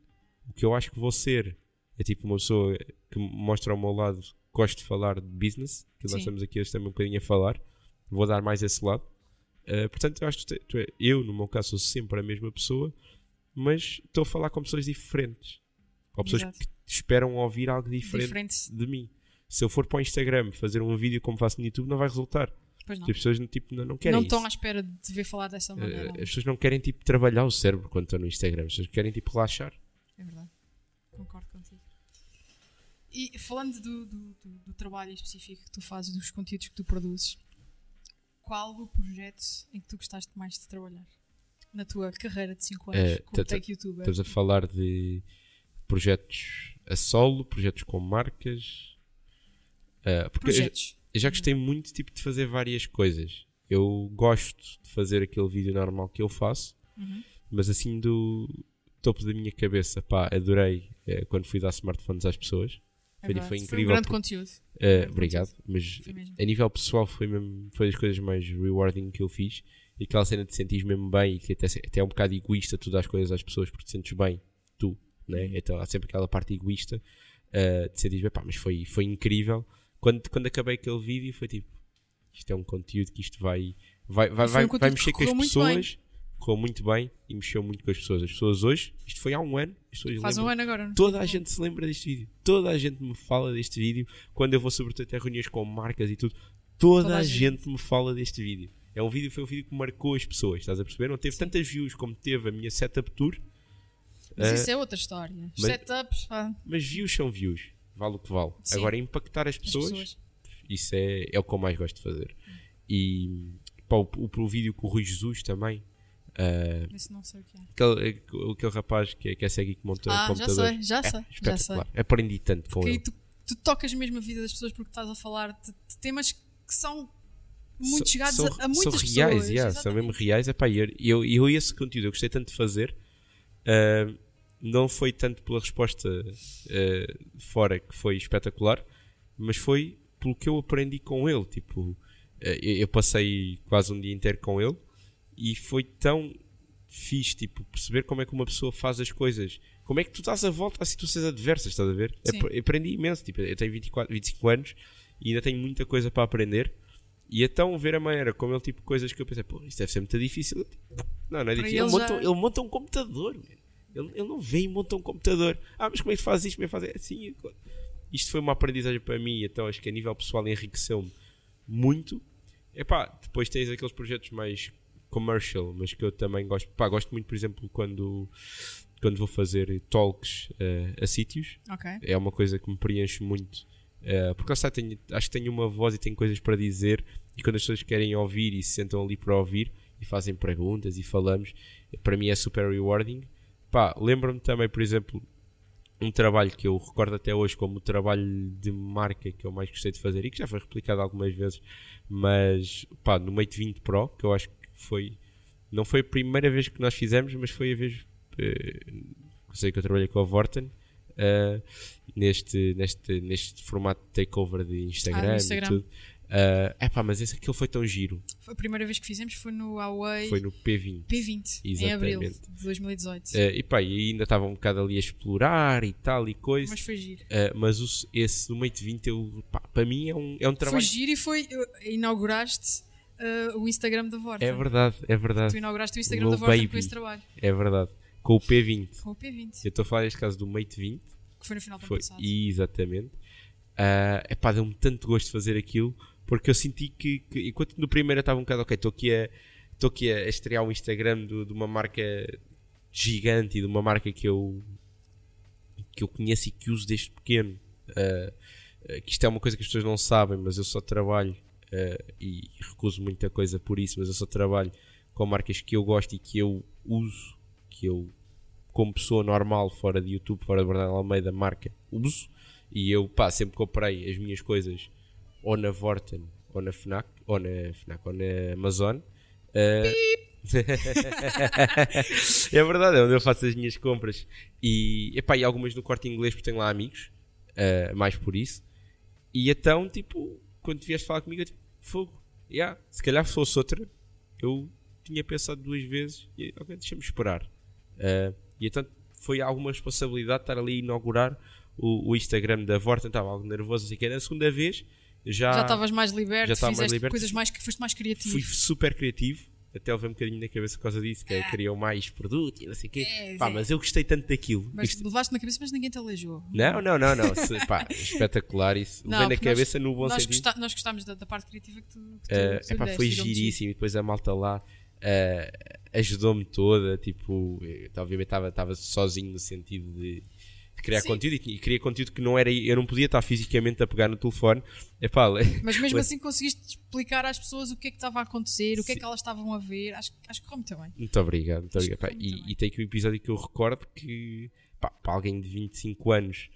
o que eu acho que vou ser é tipo uma pessoa que mostra ao meu lado que gosto de falar de business, que Sim. nós estamos aqui hoje também um bocadinho a falar. Vou dar mais esse lado. Eh, portanto, eu acho que tu, tu é- eu, no meu caso, sou sempre a mesma pessoa, mas estou a falar com pessoas diferentes. Ou pessoas Exato. que esperam ouvir algo diferente, de mim. Se eu for para o Instagram fazer um vídeo como faço no YouTube, não vai resultar. Pois não. As pessoas tipo, não, não querem Não estão à espera de te ver falar dessa Eh, maneira. as pessoas não querem tipo trabalhar o cérebro quando estão no Instagram. As pessoas querem tipo relaxar. É verdade. Concordo contigo. E falando do, do, do- do trabalho específico que tu fazes, dos conteúdos que tu produzes, qual o projeto em que tu gostaste mais de trabalhar? Na tua carreira de 5 anos Eh, como tech youtuber? Estamos a falar de projetos a solo, projetos com marcas. Eh, porque eu- Projetos. Eu já gostei muito tipo, de fazer várias coisas. Eu gosto de fazer aquele vídeo normal que eu faço, Uhum. mas assim do topo da minha cabeça, pá, adorei eh, quando fui dar smartphones às pessoas. É Foi- verdade. foi um incrível grande por- conteúdo. Grande obrigado, mas Foi a nível pessoal foi mesmo foi das coisas mais rewarding que eu fiz e aquela cena de sentir mesmo bem e que até, até é um bocado egoísta tu dar as coisas às pessoas porque te sentes bem, tu, né? Então há sempre aquela parte egoísta eh, de sentir bem, pá, mas foi, foi incrível. Quando, quando acabei aquele vídeo foi tipo, isto é um conteúdo que isto vai, vai, vai, vai, um vai mexer com as pessoas, correu muito bem e mexeu muito com as pessoas. As pessoas hoje, isto foi há um ano, Faz um lembram- ano agora. não? Toda a gente se lembra deste vídeo. Toda a gente me fala deste vídeo. Quando eu vou, sobretudo, até reuniões com marcas e tudo. Toda, Toda a a gente. gente me fala deste vídeo. É um vídeo, foi um vídeo que marcou as pessoas, estás a perceber? Não teve Sim. tantas views como teve a minha setup tour, Mas Eh, isso é outra história. mas- Setups, pá, mas views são views. Vale o que vale. Sim. Agora, impactar as as pessoas, pessoas. isso é, é o que eu mais gosto de fazer. E pá, o, o, o vídeo com o Rui Jesus também. eh, Isso não sei o que é. aquele, aquele rapaz que é, que é cego e que monta Ah, já computadores. sei, já É, sei, já sei. espetacular. Aprendi tanto com Porque ele. tu, tu tocas mesmo a vida das pessoas porque estás a falar de, de temas que são muito chegados são, a, a muitas são pessoas. reais, yeah, são mesmo reais. Epá, e eu, eu, eu esse conteúdo eu gostei tanto de fazer. ah, não foi tanto pela resposta ah, fora que foi espetacular, mas foi pelo que eu aprendi com ele. Tipo, ah, eu, eu passei quase um dia inteiro com ele e foi tão fixe tipo, perceber como é que uma pessoa faz as coisas. Como é que tu estás a volta a situações adversas, estás a ver? Sim. Ap- aprendi imenso. Tipo, eu tenho 24, 25 anos e ainda tenho muita coisa para aprender. E então ver a maneira como ele tipo coisas que eu pensei, pô, isto deve ser muito difícil. Não, não é Para difícil. Ele, ele monta, já- ele monta um computador, man. Ele, ele não vem e monta um computador. Ah, mas como é que faz isto? Como é que faz assim? Isto foi uma aprendizagem para mim, então acho que a nível pessoal enriqueceu-me muito. Epá, depois tens aqueles projetos mais commercial, mas que eu também gosto. Pá, gosto muito, por exemplo, quando, quando vou fazer talks eh, a sítios Ok. é uma coisa que me preenche muito. eh, porque lá tenho- acho que tenho uma voz e tenho coisas para dizer. E quando as pessoas querem ouvir e se sentam ali para ouvir e fazem perguntas e falamos, para mim é super rewarding. Pá, lembro-me também, por exemplo, um trabalho que eu recordo até hoje como o trabalho de marca que eu mais gostei de fazer e que já foi replicado algumas vezes, mas pá, no Mate 20 Pro, que eu acho que foi, não foi a primeira vez que nós fizemos, mas foi a vez, eh, sei que eu trabalhei com a Vorten, eh, neste, neste, neste formato de takeover de Instagram, Ah, Instagram. e tudo. É epá, mas esse, aquilo foi tão giro. A primeira vez que fizemos foi no Huawei Foi no P20. P20, em abril Exatamente. de 2018. Eh, e pá, e ainda estava um bocado ali a explorar e tal e coisa. Mas foi giro. Uh, mas o- esse do Mate 20, eu, pá, para mim é um, é um Foi trabalho. giro e foi. uh, Inauguraste uh, o Instagram da Vorta. É verdade, é Tu verdade, inauguraste o Instagram da Vorta Baby. com esse trabalho. é verdade. Com o P20. Com o P20. Eu estou a falar neste caso do Mate 20. Que foi no final do ano Foi, passado. exatamente. É epá, deu-me tanto gosto de fazer aquilo porque eu senti que, que enquanto no primeiro eu estava um bocado ok, estou aqui a aqui a estrear um Instagram do- de uma marca gigante e de uma marca que eu que eu conheço e que uso desde pequeno. Ah, que isto é uma coisa que as pessoas não sabem, mas eu só trabalho ah, e recuso muita coisa por isso, mas eu só trabalho com marcas que eu gosto e que eu uso, que eu como pessoa normal, fora de YouTube, fora de Bernardo Almeida, marca, uso. E eu, pá, sempre comprei as minhas coisas ou na Vorten, ou na Fnac, ou na Fnac, ou na Amazon. Ah, é verdade, é onde eu faço as minhas compras. E, epá, e algumas no corte inglês, porque tenho lá amigos, ah, mais por isso. E então, tipo, quando vieste falar comigo, eu tipo, fogo, yeah, se calhar se fosse outra, eu tinha pensado duas vezes e, ok, deixa-me esperar. Ah, e então foi alguma responsabilidade estar ali a inaugurar o, o Instagram da Vorten, estava algo nervoso, assim que Na segunda vez já, estavas mais liberto, já estava mais fizeste liberto. coisas mais que foste mais criativo. fui super criativo. Até levei um bocadinho na cabeça por causa disso, que é, queriam mais produto e não sei o quê. É, Pá, é. mas eu gostei tanto daquilo. Mas Isto- levaste na cabeça, mas ninguém te aleijou. Não, não, não, não. Se- pá, espetacular isso. Não, Levei na porque nós- cabeça no bom nós, sentido. gosta- nós gostámos da, da parte criativa que tu, que tu, Uh, que tu epá, lhe foi tirou-me giríssimo e depois a malta lá uh, ajudou-me toda. Tipo, eu, obviamente estava sozinho no sentido de, de criar Sim. conteúdo e, e queria conteúdo que não era. Eu não podia estar fisicamente a pegar no telefone. Epá, Mas mesmo assim conseguiste explicar às pessoas o que é que estava a acontecer, o que é que elas estavam a ver. Acho, acho que muito bem. Muito obrigado, muito Acho obrigado. Pá, e, e tem aqui um episódio que eu recordo que, pá, para alguém de 25 anos,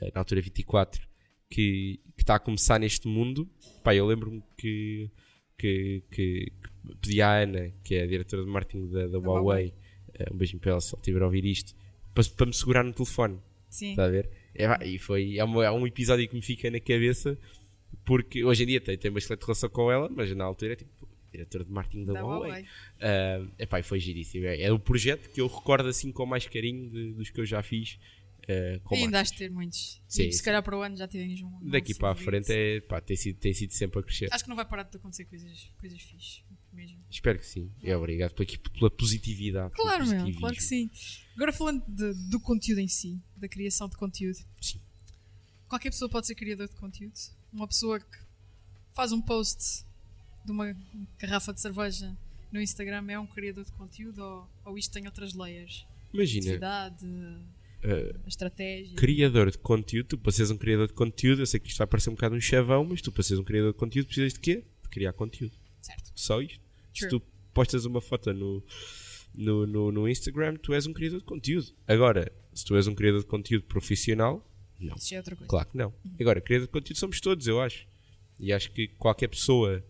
eh, na altura 24, que, que está a começar neste mundo, pá, eu lembro-me que, que, que, que pedi à Ana, que é a diretora de marketing da, da Huawei, eh, um beijinho para ela se ela estiver a ouvir isto, para, para me segurar no telefone. Sim. Está a ver? É, pá, e foi, é, uma- é um episódio que me fica na cabeça, porque hoje em dia tenho, tenho uma excelente relação com ela, mas na altura é tipo, diretora de marketing da, Da Huawei. Huawei. Uh, epá, e foi giríssimo. É, é o projeto que eu recordo assim com mais carinho de- dos que eu já fiz. uh, com E ainda has de ter muitos. Sim, e se sim. calhar para o ano já tens um. Daqui para a frente é, pá, tem, sido, tem sido sempre a crescer. Acho que não vai parar de acontecer coisas, coisas fixes. Mesmo. Espero que sim. É obrigado pela, pela positividade. pelo Claro, meu, positivismo. claro que sim. Agora falando de- do conteúdo em si, da criação de conteúdo. Sim. Qualquer pessoa pode ser criador de conteúdo. Uma pessoa que faz um post de uma garrafa de cerveja no Instagram é um criador de conteúdo ou, ou isto tem outras layers? Imagina, Cidade, uh, a estratégia. criador de conteúdo, tu para seres um criador de conteúdo, eu sei que isto vai parecer um bocado um chavão, mas tu para seres um criador de conteúdo precisas de quê? De criar conteúdo. Certo. Só isto. Se True. tu postas uma foto no, no, no, no Instagram, tu és um criador de conteúdo. Agora, se tu és um criador de conteúdo profissional, não. Isso é outra coisa. Claro que não. Agora, criador de conteúdo somos todos, eu acho. E acho que qualquer pessoa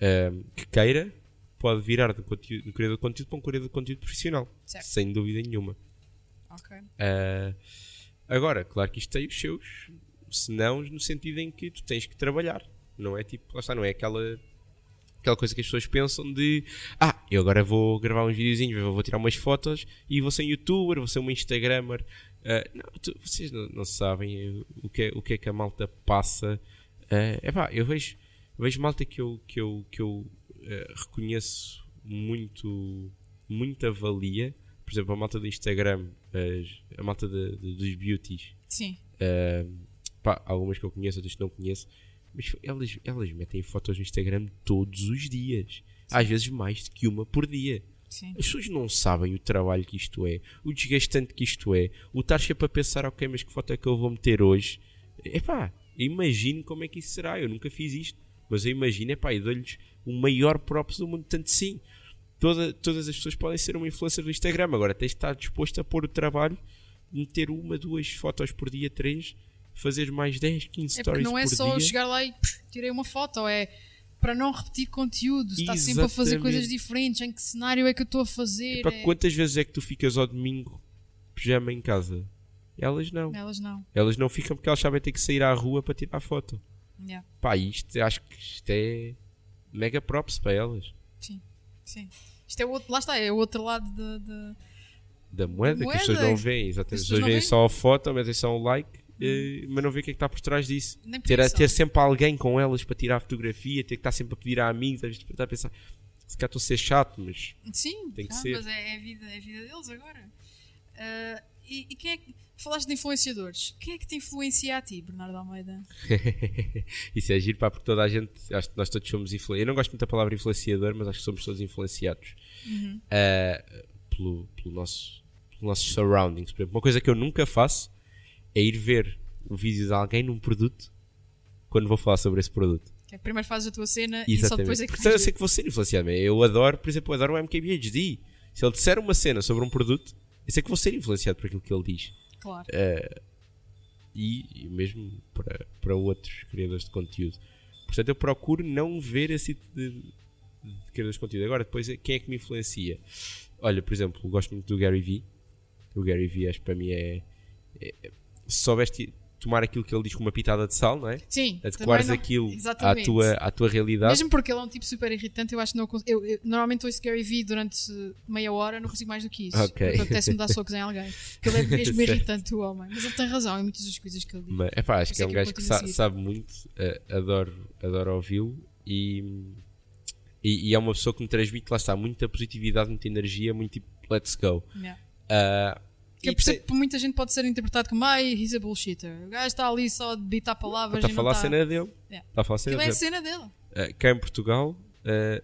ahm, que queira pode virar de, conteúdo, criador de conteúdo para um criador de conteúdo profissional. Certo. Sem dúvida nenhuma. Ok. Ah, agora, claro que isto tem os seus senãos no sentido em que tu tens que trabalhar. Não é tipo, lá está, não é aquela, aquela coisa que as pessoas pensam de ah, eu agora vou gravar uns videozinhos, vou, tirar umas fotos e vou ser um youtuber, vou ser uma instagrammer. Ah, não, tu- vocês não, não sabem eh, o que, é, o que é que a malta passa. é epá, eu vejo, vejo malta que eu, que eu, que eu eh, reconheço muito, muita valia. Por exemplo, a malta do Instagram, as- a malta de- de- dos beauties, Sim. Uh, pá, algumas que eu conheço, outras que não conheço, mas elas, elas metem fotos no Instagram todos os dias, às vezes mais do que uma por dia. Sim. As pessoas não sabem o trabalho que isto é, o desgastante que isto é, o estar sempre a pensar, ok, mas que foto é que eu vou meter hoje? Epá, imagino como é que isso será. Eu nunca fiz isto, mas eu imagino, epá, e dou-lhes o maior props do mundo. Tanto sim, toda, todas as pessoas podem ser uma influencer do Instagram. Agora tens de estar disposto a pôr o trabalho, meter uma, duas fotos por dia, três, fazer mais 10, 15 É stories não é por só dia. chegar lá e pff, tirei uma foto, é para não repetir conteúdo, está sempre a fazer coisas diferentes, em que cenário é que eu estou a fazer. Epá, é- quantas vezes é que tu ficas ao domingo pijama em casa? Elas não. Elas não. Elas não ficam porque elas sabem ter que sair à rua para tirar foto. Yeah. Pá, isto, acho que isto é mega props para elas. Sim, sim. Isto é o outro, lá está, é o outro lado de, de- Da moeda, que moeda. as pessoas não veem. Exatamente. As As pessoas pessoas não veem veem. só a foto, metem só um like, eh, mas não veem o que é que está por trás disso. Ter, a- ter sempre alguém com elas para tirar fotografia, ter que estar sempre a pedir a amigos, às vezes estar a pensar, se calhar estou a ser chato, mas Sim, Tem que ah, ser. mas é, é a vida, é a vida deles agora. Ah, e, E, quem é que. Falaste de influenciadores. Quem é que te influencia a ti, Bernardo Almeida? Isso é giro, pá, porque toda a gente, acho que nós todos somos influenciados. Eu não gosto muito da palavra influenciador, mas acho que somos todos influenciados Uhum. uh, pelo, pelo nosso, pelos nossos surroundings. Por exemplo, uma coisa que eu nunca faço é ir ver o vídeo de alguém num produto quando vou falar sobre esse produto. Que é primeiro fazes a tua cena e só depois é que Porque eu sei que vou ser influenciado. Eu adoro, por exemplo, eu adoro o MKBHD. Se ele disser uma cena sobre um produto, eu sei que vou ser influenciado por aquilo que ele diz. Claro. e, e mesmo para, para outros criadores de conteúdo. Portanto, eu procuro não ver esse tipo de, de criadores de conteúdo. Agora, depois, quem é que me influencia? Olha, por exemplo, gosto muito do Gary Vee. O Gary Vee, acho que para mim é. é se soubeste tomar aquilo que ele diz com uma pitada de sal, não é? Sim. Adequares aquilo à tua, à tua realidade. Mesmo porque ele é um tipo super irritante, eu acho que não consigo. Eu, eu normalmente ouço Gary Vee durante meia hora, não consigo mais do que isso. Ok. Apetece-me dar socos em alguém. Porque ele é mesmo irritante, o homem. Mas ele tem razão em muitas das coisas que ele diz. Mas, epá, acho que é um é eu gajo que sa- sabe muito, eh, adoro, adoro ouvi-lo e, e, e é uma pessoa que me transmite, lá está, muita positividade, muita energia, muito tipo, let's go. Yeah. Ah, Que eu percebo que muita gente pode ser interpretado como ai, he's a bullshitter. O gajo está ali só a debitar palavras Está a falar a cena dele. Yeah. Está a falar a cena Aquilo é a dele. cena dele. Cá em Portugal,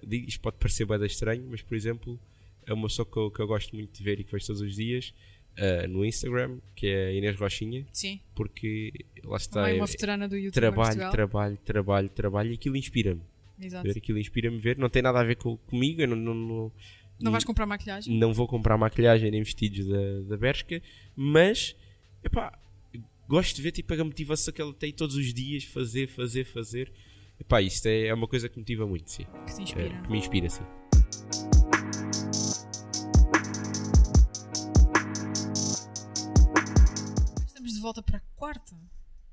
digo, isto pode parecer bem estranho, mas por exemplo, é uma pessoa que eu, que eu gosto muito de ver e que vejo todos os dias ah, no Instagram, que é a Inês Rochinha, Sim. porque lá está. Também é- uma veterana do YouTube trabalho, trabalho, trabalho, trabalho e aquilo inspira-me. Exato. Ver aquilo inspira-me ver. Não tem nada a ver com, comigo, eu não, não, não, Não vais comprar maquilhagem? não vou comprar maquilhagem nem vestidos da, da Bershka, mas epá, gosto de ver tipo, a motivação que ela tem todos os dias, fazer, fazer, fazer. Epá, isto é, é uma coisa que me motiva muito, sim. Que te É, inspira. que me inspira, sim. Estamos de volta para a quarta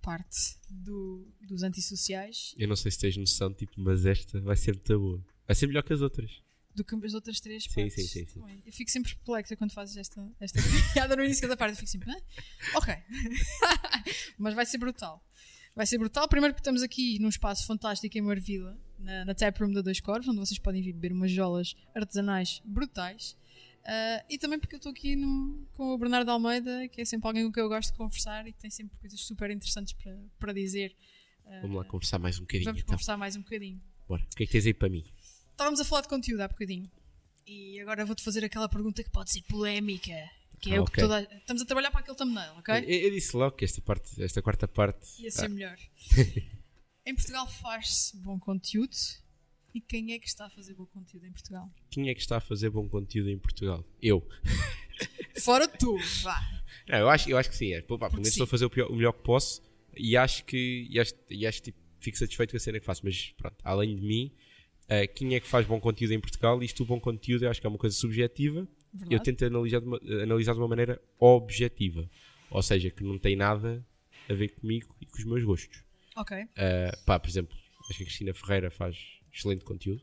parte do, dos antissociais Eu não sei se tens noção, tipo, mas esta vai ser muito boa. Vai ser melhor que as outras. Do que as outras três Sim, partes. sim, sim, sim. Eu fico sempre perplexa quando fazes esta, esta piada no início da parte. Eu fico sempre, "Hã? ok. Mas vai ser brutal. Vai ser brutal. Primeiro porque estamos aqui num espaço fantástico em Marvila, na, na Tap Room da Dois Corvos, onde vocês podem vir beber umas jolas artesanais brutais. Ah, e também porque eu estou aqui no- com o Bernardo Almeida, que é sempre alguém com quem eu gosto de conversar e que tem sempre coisas super interessantes para, para dizer. Ah, Vamos lá conversar mais um bocadinho, vamos então. conversar mais um bocadinho. Bora. O que é que tens aí para mim? Estávamos a falar de conteúdo há bocadinho. E agora vou-te fazer aquela pergunta que pode ser polémica. Que é Ah, o que toda. Estamos a trabalhar para aquele thumbnail, ok? Eu, eu disse logo que esta, parte, esta quarta parte. Ia ser ah, melhor. em Portugal faz-se bom conteúdo. E quem é que está a fazer bom conteúdo em Portugal? quem é que está a fazer bom conteúdo em Portugal? Eu. Fora tu, vá. Não, eu, acho, eu acho que sim. É. Pô, pá, pelo menos estou a fazer o, pior- o melhor que posso e acho que, e acho, e acho que tipo, fico satisfeito com a cena que faço. Mas pronto, além de mim, eh, quem é que faz bom conteúdo em Portugal? Isto, o bom conteúdo, eu acho que é uma coisa subjetiva. Verdade? Eu tento analisar de, uma, analisar de uma maneira objetiva. Ou seja, que não tem nada a ver comigo e com os meus gostos. Ok, Eh, pá, por exemplo, acho que a Cristina Ferreira faz excelente conteúdo.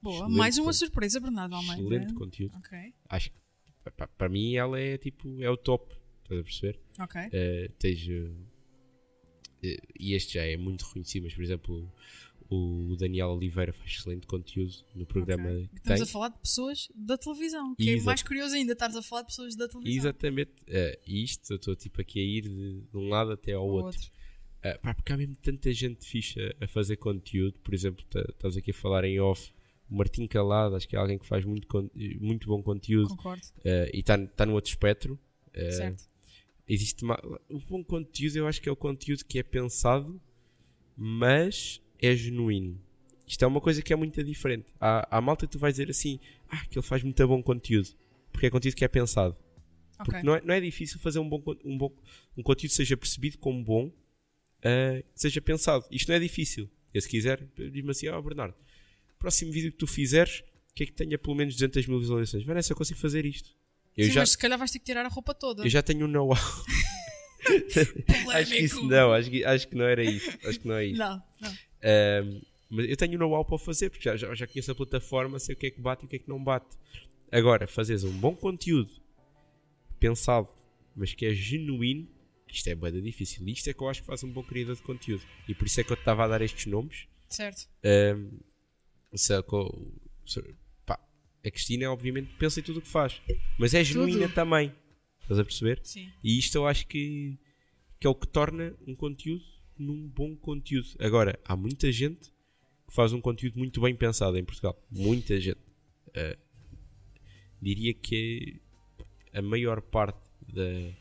boa. Excelente Mais uma conteúdo. surpresa, Bernardo Almeida. Excelente conteúdo. Ok, Acho que pá, para mim ela é tipo, é o top. Estás a perceber? ok. Uh, tens, uh, uh, e este já é muito reconhecido, mas por exemplo, o Daniel Oliveira faz excelente conteúdo no programa ok. que Estamos tem. a falar de pessoas da televisão. Que é mais curioso ainda, estares a falar de pessoas da televisão. Exatamente. Uh, isto, eu estou tipo aqui a ir de, de um lado até ao Ou outro. Uh, pá, porque há mesmo tanta gente fixe a, fazer conteúdo. Por exemplo, tá- estás aqui a falar em off. O Martim Calado, acho que é alguém que faz muito, muito bom conteúdo Concordo. uh, e está tá no outro espectro. Uh, certo. existe uma, um bom conteúdo eu acho que é o conteúdo que é pensado mas é genuíno isto é uma coisa que é muito diferente há, há malta que tu vais dizer assim ah, que ele faz muito bom conteúdo porque é conteúdo que é pensado porque Ok. não, é, não é difícil fazer um bom, um bom um conteúdo que seja percebido como bom ah, que seja pensado isto não é difícil eu se quiser diz-me assim ó Bernardo próximo vídeo que tu fizeres que é que tenha pelo menos 200 mil visualizações Vanessa eu consigo fazer isto eu Sim, já, mas se calhar vais ter que tirar a roupa toda. eu já tenho um know-how Acho que isso não, acho que, acho que não era isso. Acho que não é isso. Não, não. Ahm, mas eu tenho know-how para fazer, porque já, já, já conheço a plataforma, sei o que é que bate e o que é que não bate. Agora, fazeres um bom conteúdo pensado, mas que é genuíno, isto é bem difícil. Isto é que eu acho que faz um bom criador de conteúdo. E por isso é que eu te estava a dar estes nomes. Certo. Eu- só- pá, a Cristina, obviamente, pensa em tudo o que faz, mas é genuína também. Estás a perceber? Sim. E isto eu acho que, que é o que torna um conteúdo num bom conteúdo. Agora, há muita gente que faz um conteúdo muito bem pensado em Portugal. Muita gente. Uh, diria que a maior parte da,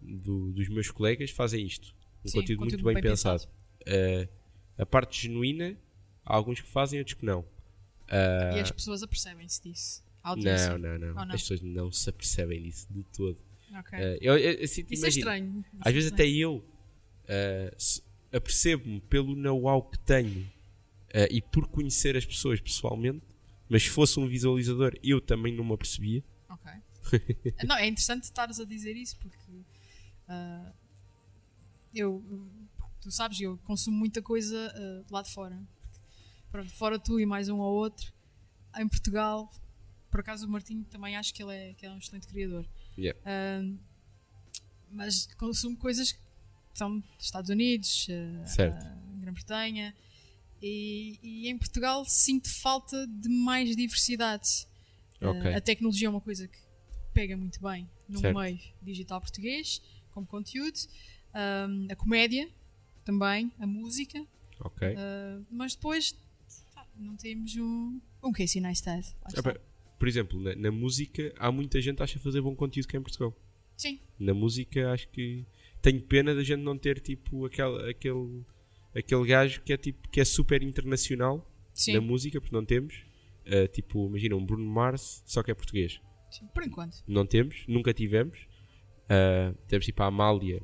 do- dos meus colegas fazem isto. Um Sim, conteúdo, conteúdo muito bem, bem pensado. Uh, a parte genuína, há alguns que fazem, outros que não. Uh, E as pessoas apercebem-se disso. Não, não, não, não? As pessoas não se apercebem disso de todo. Ok. Uh, eu, eu, eu sinto- Isso é estranho. Às é vezes estranho. até eu uh, apercebo-me pelo know-how que tenho uh, e por conhecer as pessoas pessoalmente, mas se fosse um visualizador eu também não me apercebia. Ok. não, é interessante estares a dizer isso porque ah, eu, tu sabes, eu consumo muita coisa ah, lá de fora. Pronto, fora tu e mais um ou outro. Em Portugal, por acaso o Martinho também acho que ele é, que é um excelente criador. Yeah. Ah, mas consumo coisas que são dos Estados Unidos, Certo. ah, Grã-Bretanha. E, e em Portugal sinto falta de mais diversidade. Uh, Ok. a tecnologia é uma coisa que pega muito bem no Certo. meio digital português, como conteúdo. A comédia também, a música. Ok. uh, mas depois pá, não temos um, um Casey Neistat. por exemplo, na, na música há muita gente que acha fazer bom conteúdo cá em Portugal. Sim, Na música acho que tenho pena da gente não ter tipo aquele, aquele, aquele gajo que é tipo que é super internacional sim, na música, porque não temos. Uh, tipo, imagina um Bruno Mars, só que é português. sim, por enquanto. Não temos, nunca tivemos. Uh, temos tipo a Amália,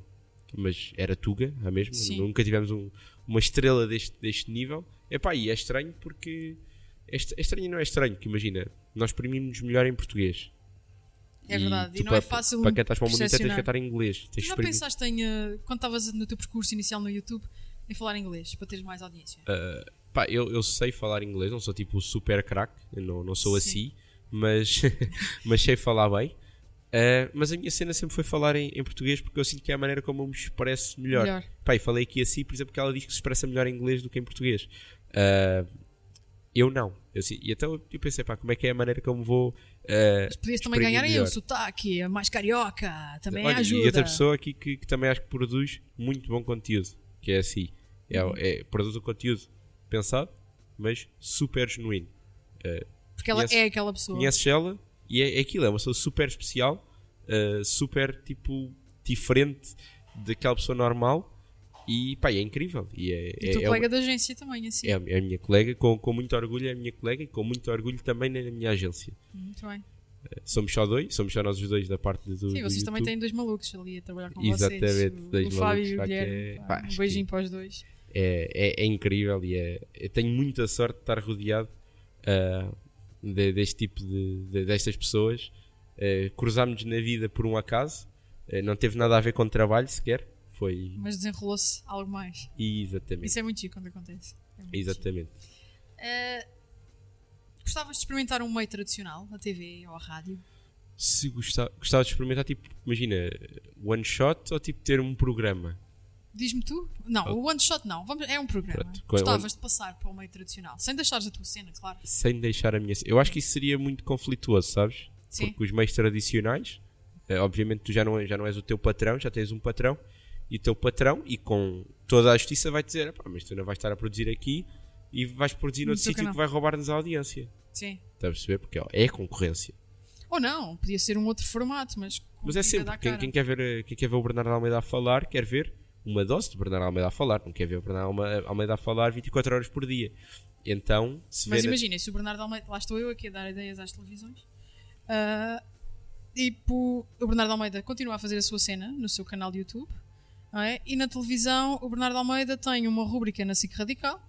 mas era Tuga, a mesma. Sim. Nunca tivemos um- uma estrela deste, deste nível. Epá, e é estranho porque. É, é estranho não é estranho, que imagina, nós exprimimos melhor em português. É verdade, e tu não é para- fácil Para cantar para o mundo inteiro tens que cantar em inglês. Tu já pensaste em, uh, quando estavas no teu percurso inicial no YouTube, em falar inglês, para teres mais audiência? Uh, pá, eu, eu sei falar inglês, não sou tipo super crack, eu não, não sou Sim. assim, mas, mas sei falar bem. Uh, mas a minha cena sempre foi falar em, em português porque eu sinto que é a maneira como eu me expresso melhor. Melhor. Pá, e falei aqui assim, por exemplo, que ela diz que se expressa melhor em inglês do que em português. Uh, eu não. Eu, e então eu pensei, pá, como é que é a maneira como vou. uh, Mas podias também ganhar aí o sotaque, a mais carioca, também Olha, ajuda. E outra pessoa aqui que, que também acho que produz muito bom conteúdo, que é assim. É, Uhum. é- produz o conteúdo pensado, mas super genuíno. Porque ela conheces- é aquela pessoa. Conheces ela e é, é aquilo, é uma pessoa super especial, uh, super tipo diferente daquela pessoa normal e pá, é incrível. E é, E é, o teu é colega uma- da agência também, assim. é a, é a minha colega, com, com muito orgulho é a minha colega e com muito orgulho também na minha agência. Muito bem. Uh, Somos só dois, somos só nós os dois da parte do. Sim, do vocês também YouTube. têm dois malucos ali a trabalhar com Exatamente, vocês. dois o, o Fábio malucos, e o pá, Guilherme. é- pá, pá, acho um beijinho para os dois. é, é, é incrível e é, eu tenho muita sorte de estar rodeado ah, de- deste tipo de, de- destas pessoas. Uh, cruzámos na vida por um acaso, Ah, não teve nada a ver com trabalho sequer. Foi Mas desenrolou-se algo mais. exatamente. Isso é muito chique quando acontece. É Exatamente. Eh, gostavas de experimentar um meio tradicional, a TV ou a rádio? Se gostava, gostava de experimentar, tipo, imagina, one shot ou tipo ter um programa. Diz-me tu? Não, Oh. o one shot não. Vamos, é um programa. Pronto. Gostavas de passar para o meio tradicional, sem deixares a tua cena, claro. sem deixar a minha. Eu acho que isso seria muito conflituoso, sabes? Sim. Porque os meios tradicionais, eh, obviamente, tu já não, é- já não és o teu patrão, já tens um patrão, e o teu patrão, e com toda a justiça, vai dizer: "Epá, mas tu não vais estar a produzir aqui e vais produzir No noutro sítio canal." que vai roubar-nos a audiência. Sim. Estás a perceber? Porque ó, é concorrência. Ou não, podia ser um outro formato, mas. Mas é sempre: quem, quem quer ver, quem quer ver o Bernardo Almeida a falar, quer ver uma dose de Bernardo Almeida a falar, não quer ver o Bernardo Alme- Almeida a falar 24 horas por dia. Então, se Mas vê na- imaginem, se o Bernardo Almeida. Lá estou eu aqui a dar ideias às televisões. Ah, tipo, o Bernardo Almeida continua a fazer a sua cena no seu canal de YouTube. É? E na televisão, o Bernardo Almeida tem uma rúbrica na SIC Radical.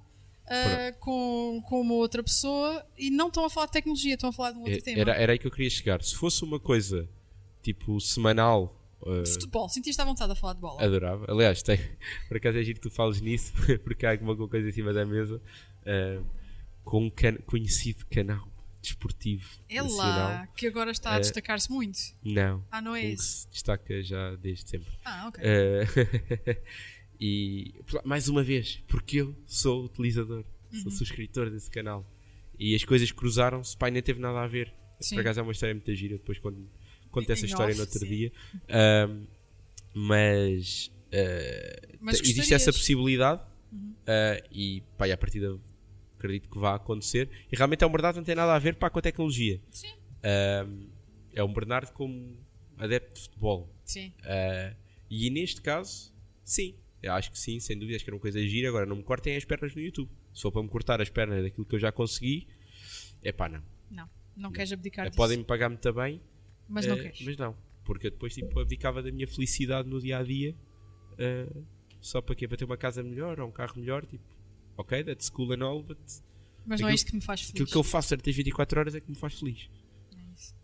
ah, com, com uma outra pessoa e não estão a falar de tecnologia, estão a falar de um outro É, tema. Era, era aí que eu queria chegar. Se fosse uma coisa tipo semanal, uh, Futebol, sentiste à vontade a falar de bola? adorava. Aliás, tem, por acaso é giro que tu fales nisso, porque há alguma coisa em cima da mesa. uh, com um can- conhecido canal desportivo é nacional. lá, que agora está a Eh, destacar-se muito. Não. Ah, não é um que se destaca já desde sempre. Ah, ok. Uh, e mais uma vez, porque eu sou utilizador, Uhum. sou subscritor desse canal. E as coisas cruzaram-se, pai, nem teve nada a ver. Sim. Por acaso é uma história muito gira. Depois, quando, contei essa história off, no outro sim. dia. Ahm, mas ah, Mas existe essa? Uhum. possibilidade ah, e pá, e à partida acredito que vai acontecer. E realmente é um Bernardo que não tem nada a ver pá, com a tecnologia. Sim. Ahm, é um Bernardo como adepto de futebol. Sim. Ah, e neste caso, sim, eu acho que sim, sem dúvida, acho que era uma coisa gira. Agora, não me cortem as pernas no YouTube. For para me cortar as pernas daquilo que eu já consegui, é pá, não. Não, não queres abdicar Eh, disso. Podem-me pagar muito bem, Mas não eh, queres. mas não. Porque eu depois tipo, abdicava da minha felicidade no dia a dia só para quê? Para ter uma casa melhor ou um carro melhor. Tipo, ok, that's cool and all, but Mas não é isto que me faz feliz. aquilo que eu faço durante as 24 horas é que me faz feliz. É isso.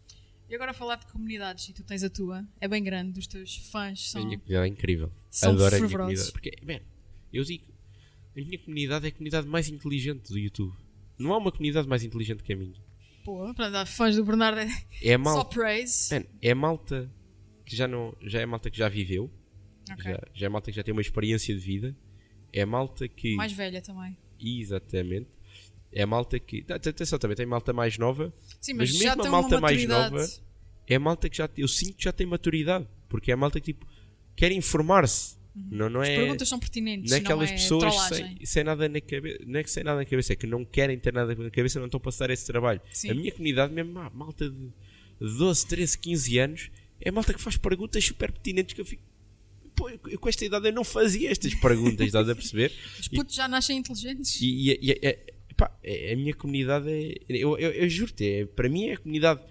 E agora falar de comunidades, e tu tens a tua, é bem grande, os teus fãs A são, minha comunidade é incrível. são Adoro a minha fervorosos. comunidade. Porque, man, eu digo, a minha comunidade é a comunidade mais inteligente do YouTube. Não há uma comunidade mais inteligente que a minha. Pô, para dar fãs do Bernardo é É a só malta, praise. man, é a malta que já não, já é a malta que já viveu, Ok. já, já é a malta que já tem uma experiência de vida, é malta que Mais velha também. exatamente, é malta que, atenção também tem malta mais nova, Sim, Mas mas, já mesmo a malta mais nova, é a malta que já, eu sinto que já tem maturidade, porque é a malta que tipo quer informar-se, não, não As é perguntas são pertinentes, não é aquelas não é pessoas sem, sem nada na cabeça, não é que sem nada na cabeça, é que não querem ter nada na cabeça, não estão a passar esse trabalho. Sim. A minha comunidade, mesmo malta de 12, 13, 15 anos, é a malta que faz perguntas super pertinentes que eu fico. Com esta idade eu não fazia estas perguntas, estás a perceber? Os putos já nascem inteligentes. E, e- e- pá, é- a minha comunidade é. Eu, eu, eu juro-te, é, para mim é a comunidade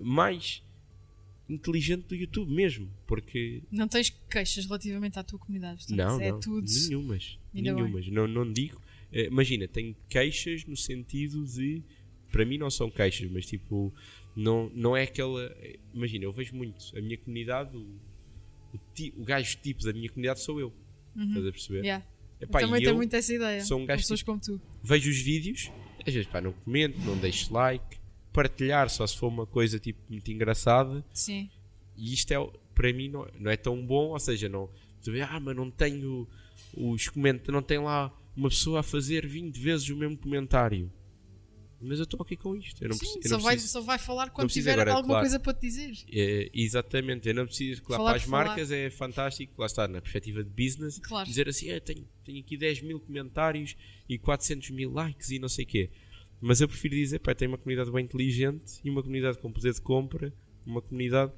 mais inteligente do YouTube mesmo. Porque. Não tens queixas relativamente à tua comunidade. Portanto, Não, é não. tudo. Nenhumas. Ainda nenhumas. Não, não digo. eh, imagina, tenho queixas no sentido de. Para mim não são queixas, mas tipo. Não, não é aquela. Imagina, eu vejo muito. A minha comunidade, o, ti- o gajo tipo da minha comunidade sou eu. Estás a perceber? Uhum. Yeah. Epá, eu também tenho eu muito essa ideia. sou um gajo pessoas como tu. vejo os vídeos, às vezes pá, não comento, não deixo like, partilhar só se for uma coisa tipo muito engraçada. Sim. E isto é, para mim não, não é tão bom, ou seja, não, tu vê, ah, mas não tenho os comentários, não tem lá uma pessoa a fazer 20 vezes o mesmo comentário. Mas eu estou aqui com isto. Eu não Sim, preciso. só, vai, só vai falar quando tiver agora, alguma claro. coisa para te dizer. É, exatamente, eu não preciso. Claro, Falar para as por falar. marcas é fantástico, lá está, na perspectiva de business, Claro. dizer assim: "Ah, tenho, tenho aqui 10 mil comentários e 400 mil likes e não sei o quê. Mas eu prefiro dizer: pá, tem uma comunidade bem inteligente e uma comunidade com poder de compra, uma comunidade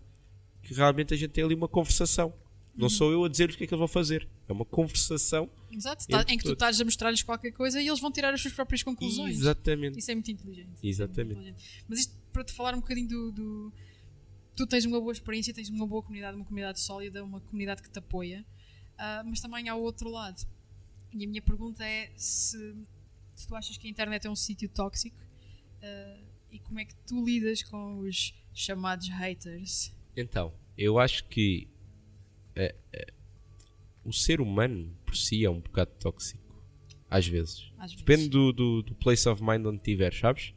que realmente a gente tem ali uma conversação. Uhum. Não sou eu a dizer-lhes o que é que eles vão fazer, é uma conversação. Exato. tá- em que tu estás a mostrar-lhes qualquer coisa e eles vão tirar as suas próprias conclusões. Exatamente. Isso é muito inteligente. Isso é muito Exatamente. inteligente. Mas isto para te falar um bocadinho do, do- Tu tens uma boa experiência, tens uma boa comunidade, uma comunidade sólida, uma comunidade que te apoia, ah, mas também há o outro lado. E a minha pergunta é se, se tu achas que a internet é um sítio tóxico ah, e como é que tu lidas com os chamados haters. Então, eu acho que eh, eh, o ser humano por si é um bocado tóxico. Às vezes. Às vezes. Depende do, do, do place of mind onde estiver, sabes?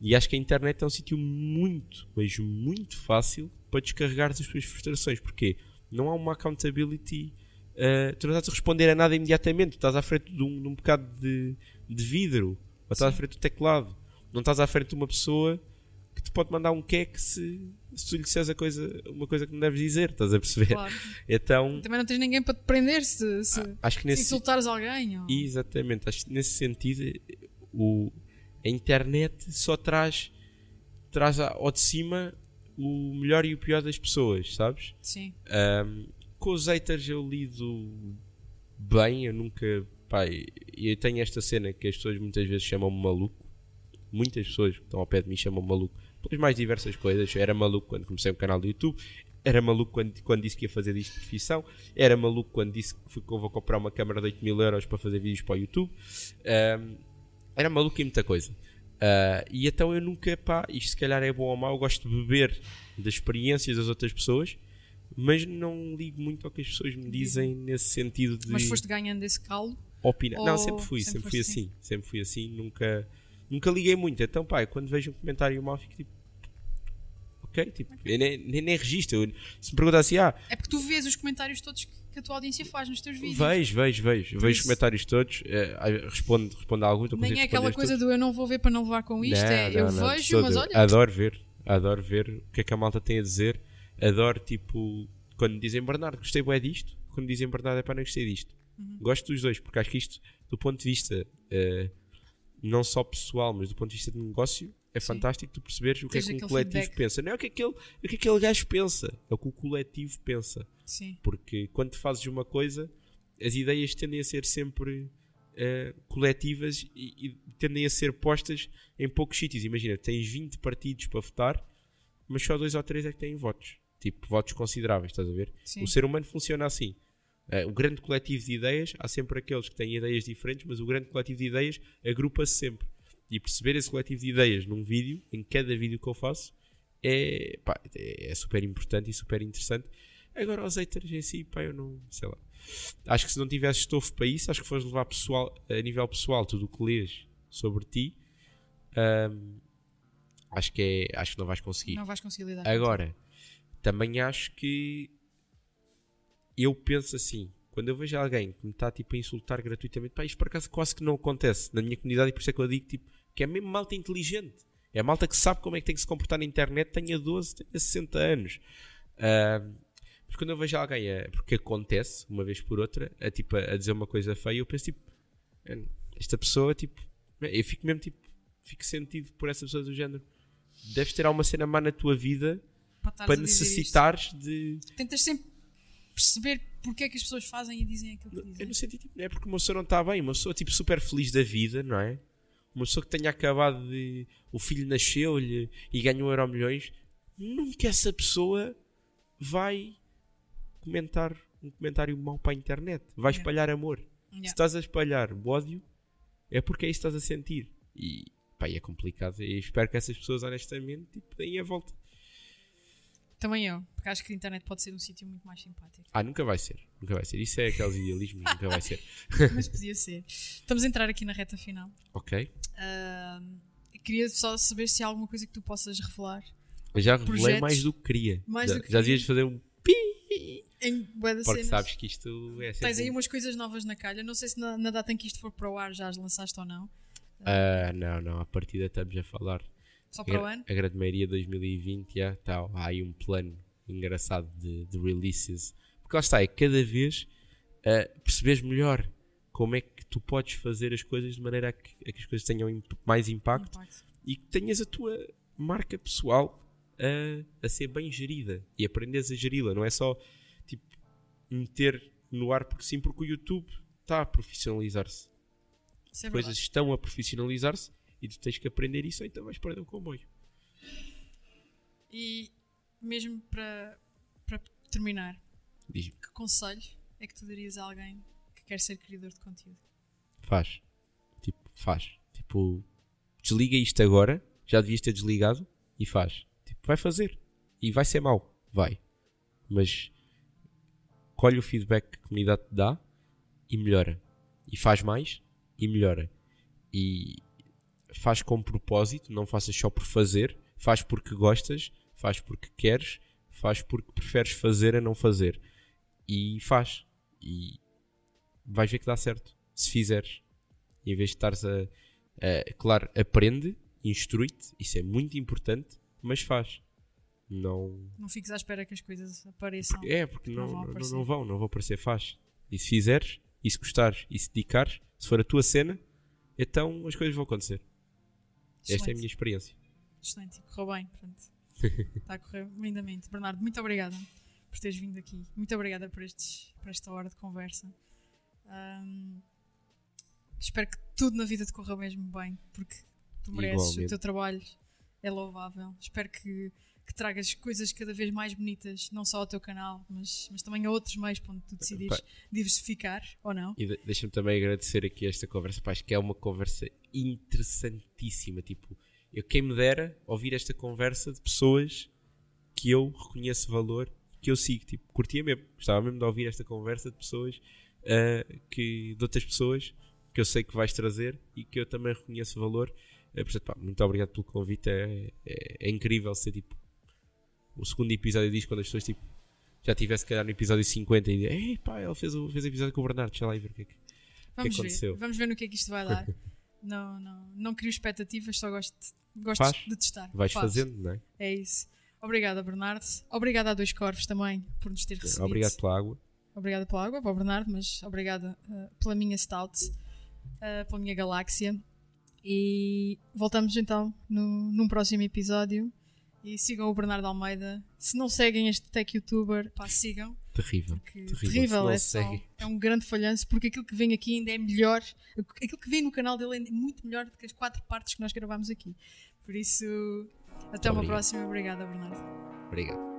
E acho que a internet é um sítio muito, mas muito fácil para descarregar as tuas frustrações. Porque não há uma accountability. eh, tu não estás a responder a nada imediatamente. Tu estás à frente de um, de um bocado de, de vidro. Ou estás à Sim. frente do teclado. Não estás à frente de uma pessoa que te pode mandar um queque se, se tu lhe disseres a coisa, uma coisa que não deves dizer. Estás a perceber? Claro. Então, Também não tens ninguém para te prender se, se, acho que se nesse, insultares alguém. Ou... Exatamente, acho que nesse sentido o, a internet só traz, traz ao de cima o melhor e o pior das pessoas, sabes? Sim. Ahm, com os haters eu lido bem, eu nunca. Pai, eu tenho esta cena que as pessoas muitas vezes chamam-me maluco. Muitas pessoas que estão ao pé de mim chamam-me maluco pelas mais diversas coisas. Era maluco quando comecei um canal do YouTube, era maluco quando, quando disse que ia fazer disto de profissão, era maluco quando disse que fui- que eu vou comprar uma câmera de 8 mil euros para fazer vídeos para o YouTube. Ahm, era maluco em muita coisa. Ah, e então eu nunca, pá, isto se calhar é bom ou mau, eu gosto de beber das experiências das outras pessoas, mas não ligo muito ao que as pessoas me dizem nesse sentido de Mas foste ganhando esse calo. opinar. Não, sempre fui, sempre sempre, fui foste assim. Sempre fui assim, nunca, nunca liguei muito. Então, pá, quando vejo um comentário mau, fico tipo. Ok, tipo, nem, nem registro. Eu- se me perguntar assim, ah, É porque tu vês os comentários todos que a tua audiência faz nos teus vídeos. vejo, vejo, vejo. Por Vejo os isso- comentários todos, ah, respondo, respondo a alguns, não Nem é aquela coisa todos. do eu não vou ver para não levar com isto. é, Não, eu não, não, vejo, mas olha. Adoro ver, adoro ver o que é que a malta tem a dizer. adoro tipo quando dizem Bernardo, gostei bué disto, quando dizem Bernardo, é para não gostei disto. Uhum. Gosto dos dois, porque acho que isto, do ponto de vista eh, não só pessoal, mas do ponto de vista de negócio, é Sim. fantástico tu perceberes o que é que um aquele coletivo feedback. pensa. Não é o que, aquele, o que aquele gajo pensa, é o que o coletivo pensa. Sim. Porque quando fazes uma coisa, as ideias tendem a ser sempre eh, coletivas e, e tendem a ser postas em poucos sítios. Imagina, tens 20 partidos para votar, mas só dois ou três é que têm votos. Tipo, votos consideráveis, estás a ver? Sim. O ser humano funciona assim. Eh, o grande coletivo de ideias, há sempre aqueles que têm ideias diferentes, mas o grande coletivo de ideias agrupa-se sempre. E perceber esse coletivo de ideias num vídeo, em cada vídeo que eu faço, é, pá, é, é super importante e super interessante. Agora, os haters em si, pá, eu não sei lá. Acho que se não tivesse estofo para isso, acho que fores levar pessoal, a nível pessoal tudo o que lês sobre ti, ahm, acho, que é, acho que não vais conseguir. Não vais conseguir lidar. Agora, também acho que eu penso assim, quando eu vejo alguém que me está tipo, a insultar gratuitamente, pá, isto por acaso quase que não acontece na minha comunidade e por isso é que eu digo tipo, que é mesmo malta inteligente. É a malta que sabe como é que tem que se comportar na internet, tenha 12, tenha 60 anos. Ahm, mas quando eu vejo alguém, a, porque acontece, uma vez por outra, a, tipo, a dizer uma coisa feia, eu penso tipo, "Man, esta pessoa, tipo, eu fico mesmo tipo, fico sentido por essa pessoa do género. Deves ter alguma cena má na tua vida para, para necessitares de. Tentas sempre perceber porque é que as pessoas fazem e dizem aquilo que Eu dizem. não senti tipo, não é porque uma pessoa não está bem, uma pessoa tipo super feliz da vida, não é? Uma pessoa que tenha acabado de. O filho nasceu-lhe e ganhou euro milhões, nunca essa pessoa vai comentar um comentário mau para a internet. Vai Yeah. espalhar amor. Se Yeah. estás a espalhar ódio, é porque é isso que estás a sentir. E pá, é complicado. E espero que essas pessoas, honestamente, tipo, deem a volta. Também eu, porque acho que a internet pode ser um sítio muito mais simpático. Ah, nunca vai ser. Nunca vai ser. Isso é aqueles idealismos, nunca vai ser. Mas podia ser. Estamos a entrar aqui na reta final. Ok? Ahm, queria só saber se há alguma coisa que tu possas revelar Eu já revelei Projetos. mais do que queria. Mais já, do que já devias fazer um pi. em Porque cenas. sabes que isto é sempre. Tens aí um- umas coisas novas na calha. Não sei se na, na data em que isto for para o ar já as lançaste ou não. Ah, não, não. A partida estamos a falar. Só para o ano. a grande maioria 2020 já está. Há aí um plano engraçado de, de releases. Porque lá está, é cada vez ah, perceberes melhor como é que tu podes fazer as coisas de maneira a que, a que as coisas tenham imp- mais impacto Impacto. e que tenhas a tua marca pessoal a, a ser bem gerida e aprenderes a geri-la. Não é só tipo meter no ar porque sim, porque o YouTube está a profissionalizar-se. É Coisas estão a profissionalizar-se e tu tens que aprender isso ou então vais perder o comboio. E mesmo para, para terminar, que conselho é que tu darias a alguém que quer ser criador de conteúdo? faz. Tipo, faz. Tipo, desliga isto agora, já devias ter desligado e faz. Tipo, vai fazer. E vai ser mau. Vai. Mas colhe o feedback que a comunidade te dá e melhora. E faz mais e melhora. E faz com propósito, não faças só por fazer, faz porque gostas, faz porque queres, faz porque preferes fazer a não fazer. E faz. E vais ver que dá certo. Se fizeres. Em vez de estares a, a- Claro, aprende, instrui-te, isso é muito importante, mas faz. Não. Não fiques à espera que as coisas apareçam. É, porque Não não, vão não, não vão, não vão aparecer, faz. E se fizeres, e se gostares, e se dedicares, se for a tua cena, então as coisas vão acontecer. Esta é a minha experiência. Excelente, correu bem, pronto. Está a correr lindamente. Bernardo, muito obrigada por teres vindo aqui. Muito obrigada por, estes, por esta hora de conversa. Ahm, espero que tudo na vida te corra mesmo bem, porque tu mereces, o Igualmente. teu trabalho é louvável. Espero que, que tragas coisas cada vez mais bonitas, não só ao teu canal, mas, mas também a outros meios para onde tu decidires diversificar ou não. E de- deixa-me também agradecer aqui esta conversa, pá, acho que é uma conversa interessantíssima. Tipo, eu quem me dera ouvir esta conversa de pessoas que eu reconheço valor, que eu sigo. Tipo, curtia mesmo, gostava mesmo de ouvir esta conversa de pessoas ah, que, de outras pessoas que eu sei que vais trazer e que eu também reconheço valor. Ah, portanto, pá, muito obrigado pelo convite. É, é- é incrível ser tipo o segundo episódio diz quando as pessoas tipo já tivesse que calhar no episódio 50 e ei pá, ele fez o fez o episódio com o Bernardo, deixa lá aí ver o que é que. Vamos ver, aconteceu? vamos ver no que é que isto vai dar. não, não, não crio expectativas, só gosto, de- gosto Faz. de testar. Vais Faz. fazendo, não é? É isso. Obrigada, Bernardo. Obrigada a Dois Corvos também por nos ter recebido. Obrigado pela água. Obrigada pela água, para o Bernardo, mas obrigada uh, pela minha stout, uh, pela minha galáxia. E voltamos então no, num próximo episódio. E sigam o Bernardo Almeida. Se não seguem este tech youtuber, pá, sigam. Terrível. Terrível, terrível. é, só, é um grande falhanço, porque aquilo que vem aqui ainda é melhor. Aquilo que vem no canal dele é muito melhor do que as quatro partes que nós gravamos aqui. Por isso, até uma próxima. Obrigada, Bernardo. Obrigado.